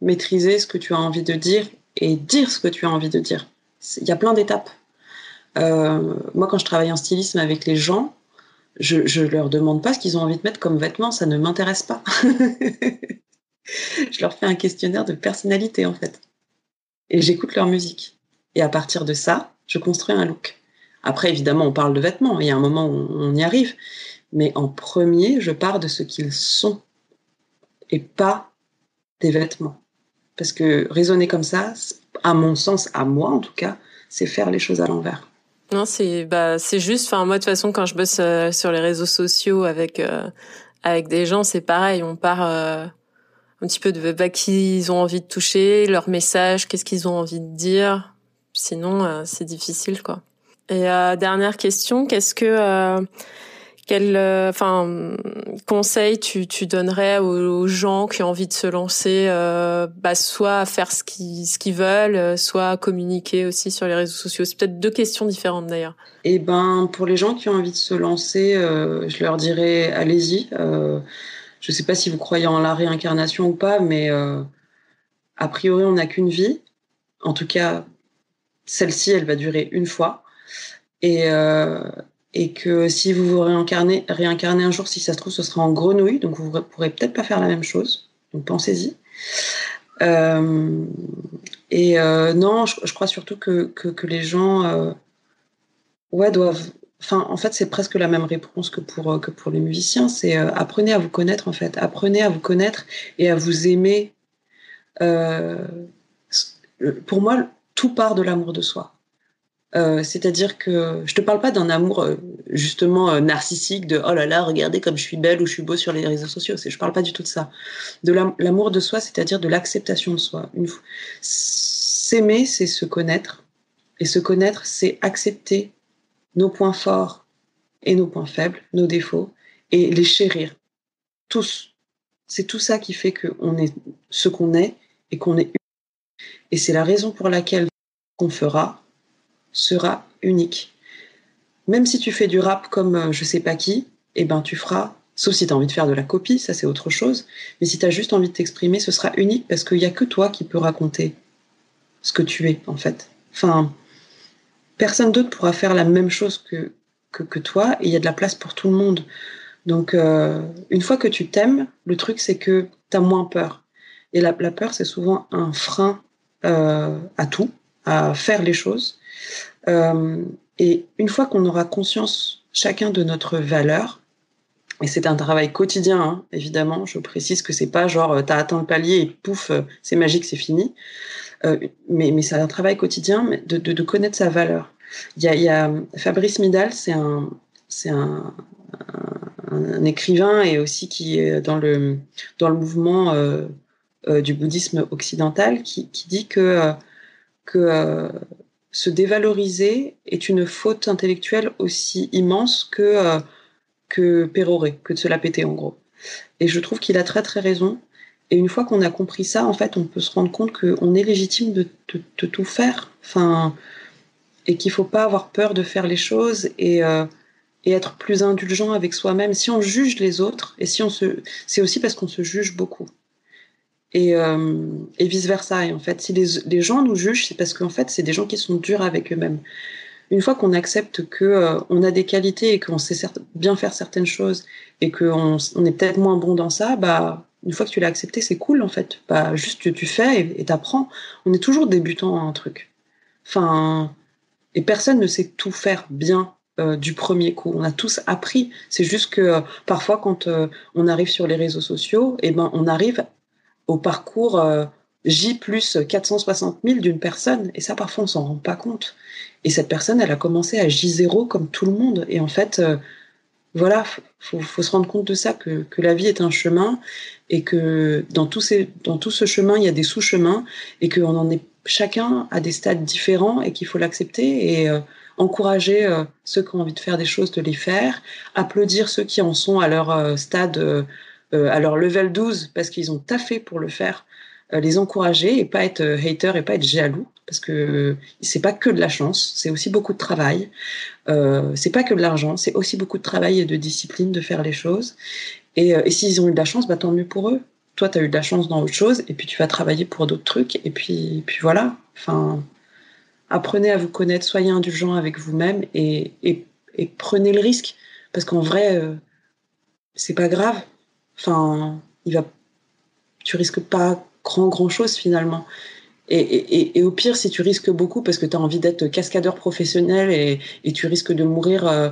maîtriser ce que tu as envie de dire et dire ce que tu as envie de dire. Il y a plein d'étapes. Moi, quand je travaille en stylisme avec les gens, je, leur demande pas ce qu'ils ont envie de mettre comme vêtements, ça ne m'intéresse pas. [laughs] je leur fais un questionnaire de personnalité en fait. Et j'écoute leur musique. Et à partir de ça, je construis un look. Après, évidemment, on parle de vêtements. Il y a un moment où on y arrive. Mais en premier, je pars de ce qu'ils sont et pas des vêtements. Parce que raisonner comme ça, à mon sens, à moi en tout cas, c'est faire les choses à l'envers. Non, c'est bah c'est juste. Enfin moi de toute façon quand je bosse euh, sur les réseaux sociaux avec euh, avec des gens, c'est pareil. On part euh, un petit peu de bah, qui ils ont envie de toucher, leur message, qu'est-ce qu'ils ont envie de dire. Sinon, euh, c'est difficile, quoi. Et euh, dernière question, qu'est-ce que euh, quel enfin conseil tu, tu donnerais aux, gens qui ont envie de se lancer bah, soit à faire ce qu'ils ce qu'ils veulent soit à communiquer aussi sur les réseaux sociaux? C'est peut-être deux questions différentes d'ailleurs. Eh ben pour les gens qui ont envie de se lancer je leur dirais allez-y. Je sais pas si vous croyez en la réincarnation ou pas mais a priori on n'a qu'une vie. En tout cas celle-ci, elle va durer une fois. Et, euh, et que si vous vous réincarnez, un jour, si ça se trouve, ce sera en grenouille. Donc vous pourrez peut-être pas faire la même chose. Donc pensez-y. Euh, et euh, non, je, crois surtout que, les gens euh, doivent. En fait, c'est presque la même réponse que pour, que pour les musiciens. C'est apprenez à vous connaître, en fait. Apprenez à vous connaître et à vous aimer. Pour moi, tout part de l'amour de soi. Euh, C'est-à-dire que je te parle pas d'un amour euh, justement euh, narcissique de oh là là regardez comme je suis belle ou je suis beau sur les réseaux sociaux. Je parle pas du tout de ça. De l'amour de soi, c'est-à-dire de l'acceptation de soi. S'aimer, c'est se connaître et se connaître, c'est accepter nos points forts et nos points faibles, nos défauts et les chérir tous. C'est tout ça qui fait qu'on est ce qu'on est et qu'on est et c'est la raison pour laquelle qu'on fera sera unique. Même si tu fais du rap comme euh, je sais pas qui, eh ben tu feras, sauf si tu as envie de faire de la copie, ça c'est autre chose, mais si tu as juste envie de t'exprimer, ce sera unique parce qu'il n'y a que toi qui peux raconter ce que tu es en fait. Enfin, personne d'autre pourra faire la même chose que, que, toi et il y a de la place pour tout le monde. Donc, euh, une fois que tu t'aimes, le truc c'est que tu as moins peur. Et la, la peur, c'est souvent un frein euh, à tout, à faire les choses. Euh, Et une fois qu'on aura conscience chacun de notre valeur, et c'est un travail quotidien, hein, évidemment. Je précise que c'est pas genre t'as atteint le palier et pouf, c'est magique, c'est fini. Euh, mais, mais c'est un travail quotidien de, de, connaître sa valeur. Il y a, Fabrice Midal, c'est un, c'est un, écrivain et aussi qui est dans le, dans le mouvement euh, euh, du bouddhisme occidental, qui, qui dit que, euh, que euh, se dévaloriser est une faute intellectuelle aussi immense que, que pérorer, que de se la péter en gros. Et je trouve qu'il a très très raison. Et une fois qu'on a compris ça, en fait, on peut se rendre compte qu'on est légitime de, de, tout faire. Enfin, et qu'il faut pas avoir peur de faire les choses et, euh, et être plus indulgent avec soi-même. Si on juge les autres, et si on se, c'est aussi parce qu'on se juge beaucoup. Et, euh, et vice versa. Et en fait, si les, gens nous jugent, c'est parce qu'en fait, c'est des gens qui sont durs avec eux-mêmes. Une fois qu'on accepte que euh, on a des qualités et qu'on sait bien faire certaines choses et qu'on on est peut-être moins bon dans ça, bah une fois que tu l'as accepté, c'est cool en fait. Bah juste tu, tu fais et t'apprends. On est toujours débutant à un truc. Enfin, et personne ne sait tout faire bien euh, du premier coup. On a tous appris. C'est juste que parfois, quand on arrive sur les réseaux sociaux, et eh ben, on arrive au parcours euh, J plus 460 000 d'une personne. Et ça, parfois, on s'en rend pas compte. Et cette personne, elle a commencé à J0 comme tout le monde. Et en fait, euh, voilà, faut, faut se rendre compte de ça, que, que la vie est un chemin et que dans, tous ces, dans tout ce chemin, il y a des sous-chemins et qu'on en est chacun à des stades différents et qu'il faut l'accepter et euh, encourager euh, ceux qui ont envie de faire des choses de les faire, applaudir ceux qui en sont à leur euh, stade, euh, leur level 12 parce qu'ils ont taffé pour le faire, euh, les encourager et pas être hater et pas être jaloux parce que c'est pas que de la chance, c'est aussi beaucoup de travail. c'est pas que de l'argent, c'est aussi beaucoup de travail et de discipline de faire les choses. Et, et s'ils ont eu de la chance, bah, tant mieux pour eux toi, tu as eu de la chance dans autre chose, et puis tu vas travailler pour d'autres trucs, et puis, puis voilà. Enfin, apprenez à vous connaître, soyez indulgent avec vous-même, et, prenez le risque, parce qu'en vrai, euh, c'est pas grave. Enfin, il va, tu risques pas grand grand chose finalement. Et, au pire, si tu risques beaucoup parce que tu as envie d'être cascadeur professionnel et, tu risques de mourir euh,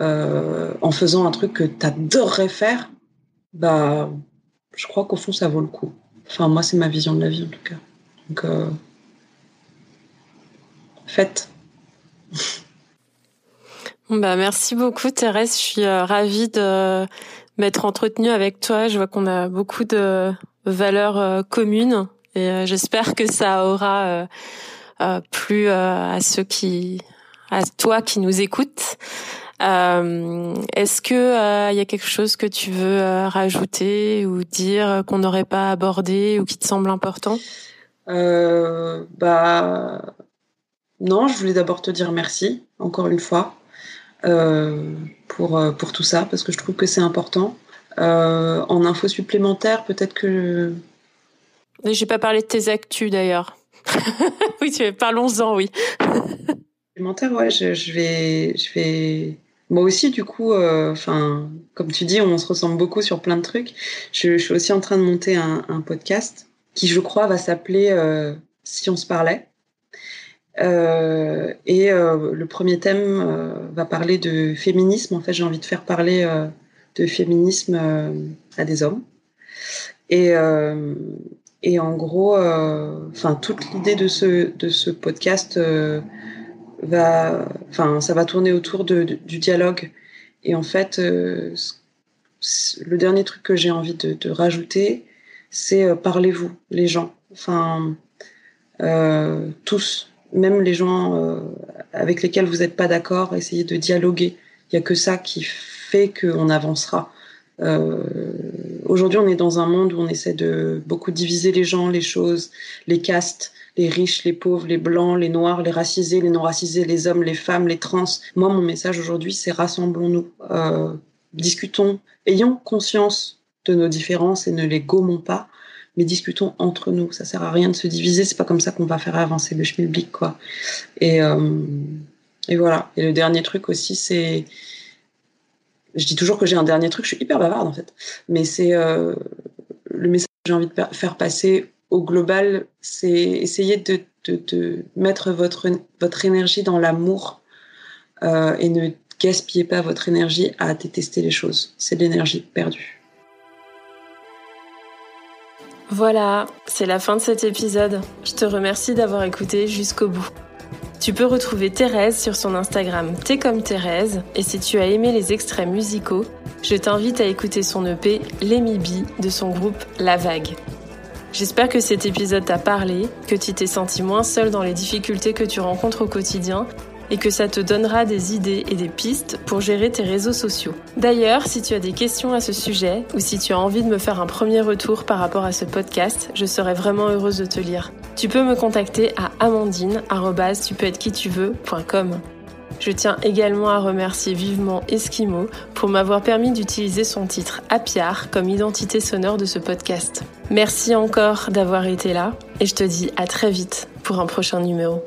euh, en faisant un truc que tu adorerais faire, bah je crois qu'au fond, ça vaut le coup. Enfin, moi, c'est ma vision de la vie, en tout cas. Donc, euh, faites. Bah, merci beaucoup, Thérèse. Je suis ravie de m'être entretenue avec toi. Je vois qu'on a beaucoup de valeurs euh, communes et euh, j'espère que ça aura euh, plu à ceux qui, à toi qui nous écoutes. Euh, Est-ce que il euh, y a quelque chose que tu veux rajouter ou dire qu'on n'aurait pas abordé ou qui te semble important? Bah non, je voulais d'abord te dire merci encore une fois pour pour tout ça parce que je trouve que c'est important. en info supplémentaire, peut-être que j'ai pas parlé de tes actus d'ailleurs. [laughs] oui, tu parlons-en, oui. supplémentaire, ouais, je, je vais je vais moi aussi, du coup, enfin, euh, comme tu dis, on se ressemble beaucoup sur plein de trucs. Je, je suis aussi en train de monter un, un podcast qui, je crois, va s'appeler euh, Si on se parlait. Euh, et euh, le premier thème euh, va parler de féminisme. En fait, j'ai envie de faire parler de féminisme à des hommes. Et, et en gros, enfin, toute l'idée de ce, de ce podcast va, ça va tourner autour de, du dialogue. Et en fait, le dernier truc que j'ai envie de, de rajouter, c'est parlez-vous, les gens. Enfin, tous, même les gens euh, avec lesquels vous n'êtes pas d'accord, essayez de dialoguer. Il n'y a que ça qui fait qu'on avancera. Euh, Aujourd'hui, on est dans un monde où on essaie de beaucoup diviser les gens, les choses, les castes, les riches, les pauvres, les blancs, les noirs, les racisés, les non racisés, les hommes, les femmes, les trans. Moi, mon message aujourd'hui, c'est rassemblons-nous, euh, discutons, ayons conscience de nos différences et ne les gommons pas, mais discutons entre nous. Ça sert à rien de se diviser. C'est pas comme ça qu'on va faire avancer le schmilblick, quoi. Et, euh, et voilà. Et le dernier truc aussi, c'est je dis toujours que j'ai un dernier truc, je suis hyper bavarde en fait, mais c'est euh, le message que j'ai envie de faire passer au global, c'est essayer de, de, de, mettre votre, votre énergie dans l'amour euh, et ne gaspillez pas votre énergie à détester les choses. C'est de l'énergie perdue. Voilà, c'est la fin de cet épisode. Je te remercie d'avoir écouté jusqu'au bout. Tu peux retrouver Thérèse sur son Instagram T'es comme Thérèse et si tu as aimé les extraits musicaux, je t'invite à écouter son EP Lemi de son groupe La Vague. J'espère que cet épisode t'a parlé, que tu t'es senti moins seul dans les difficultés que tu rencontres au quotidien et que ça te donnera des idées et des pistes pour gérer tes réseaux sociaux. D'ailleurs, si tu as des questions à ce sujet ou si tu as envie de me faire un premier retour par rapport à ce podcast, je serais vraiment heureuse de te lire. Tu peux me contacter à amandine tu peux être qui tu veux.com. Je tiens également à remercier vivement Eskimo pour m'avoir permis d'utiliser son titre Apiar comme identité sonore de ce podcast. Merci encore d'avoir été là et je te dis à très vite pour un prochain numéro.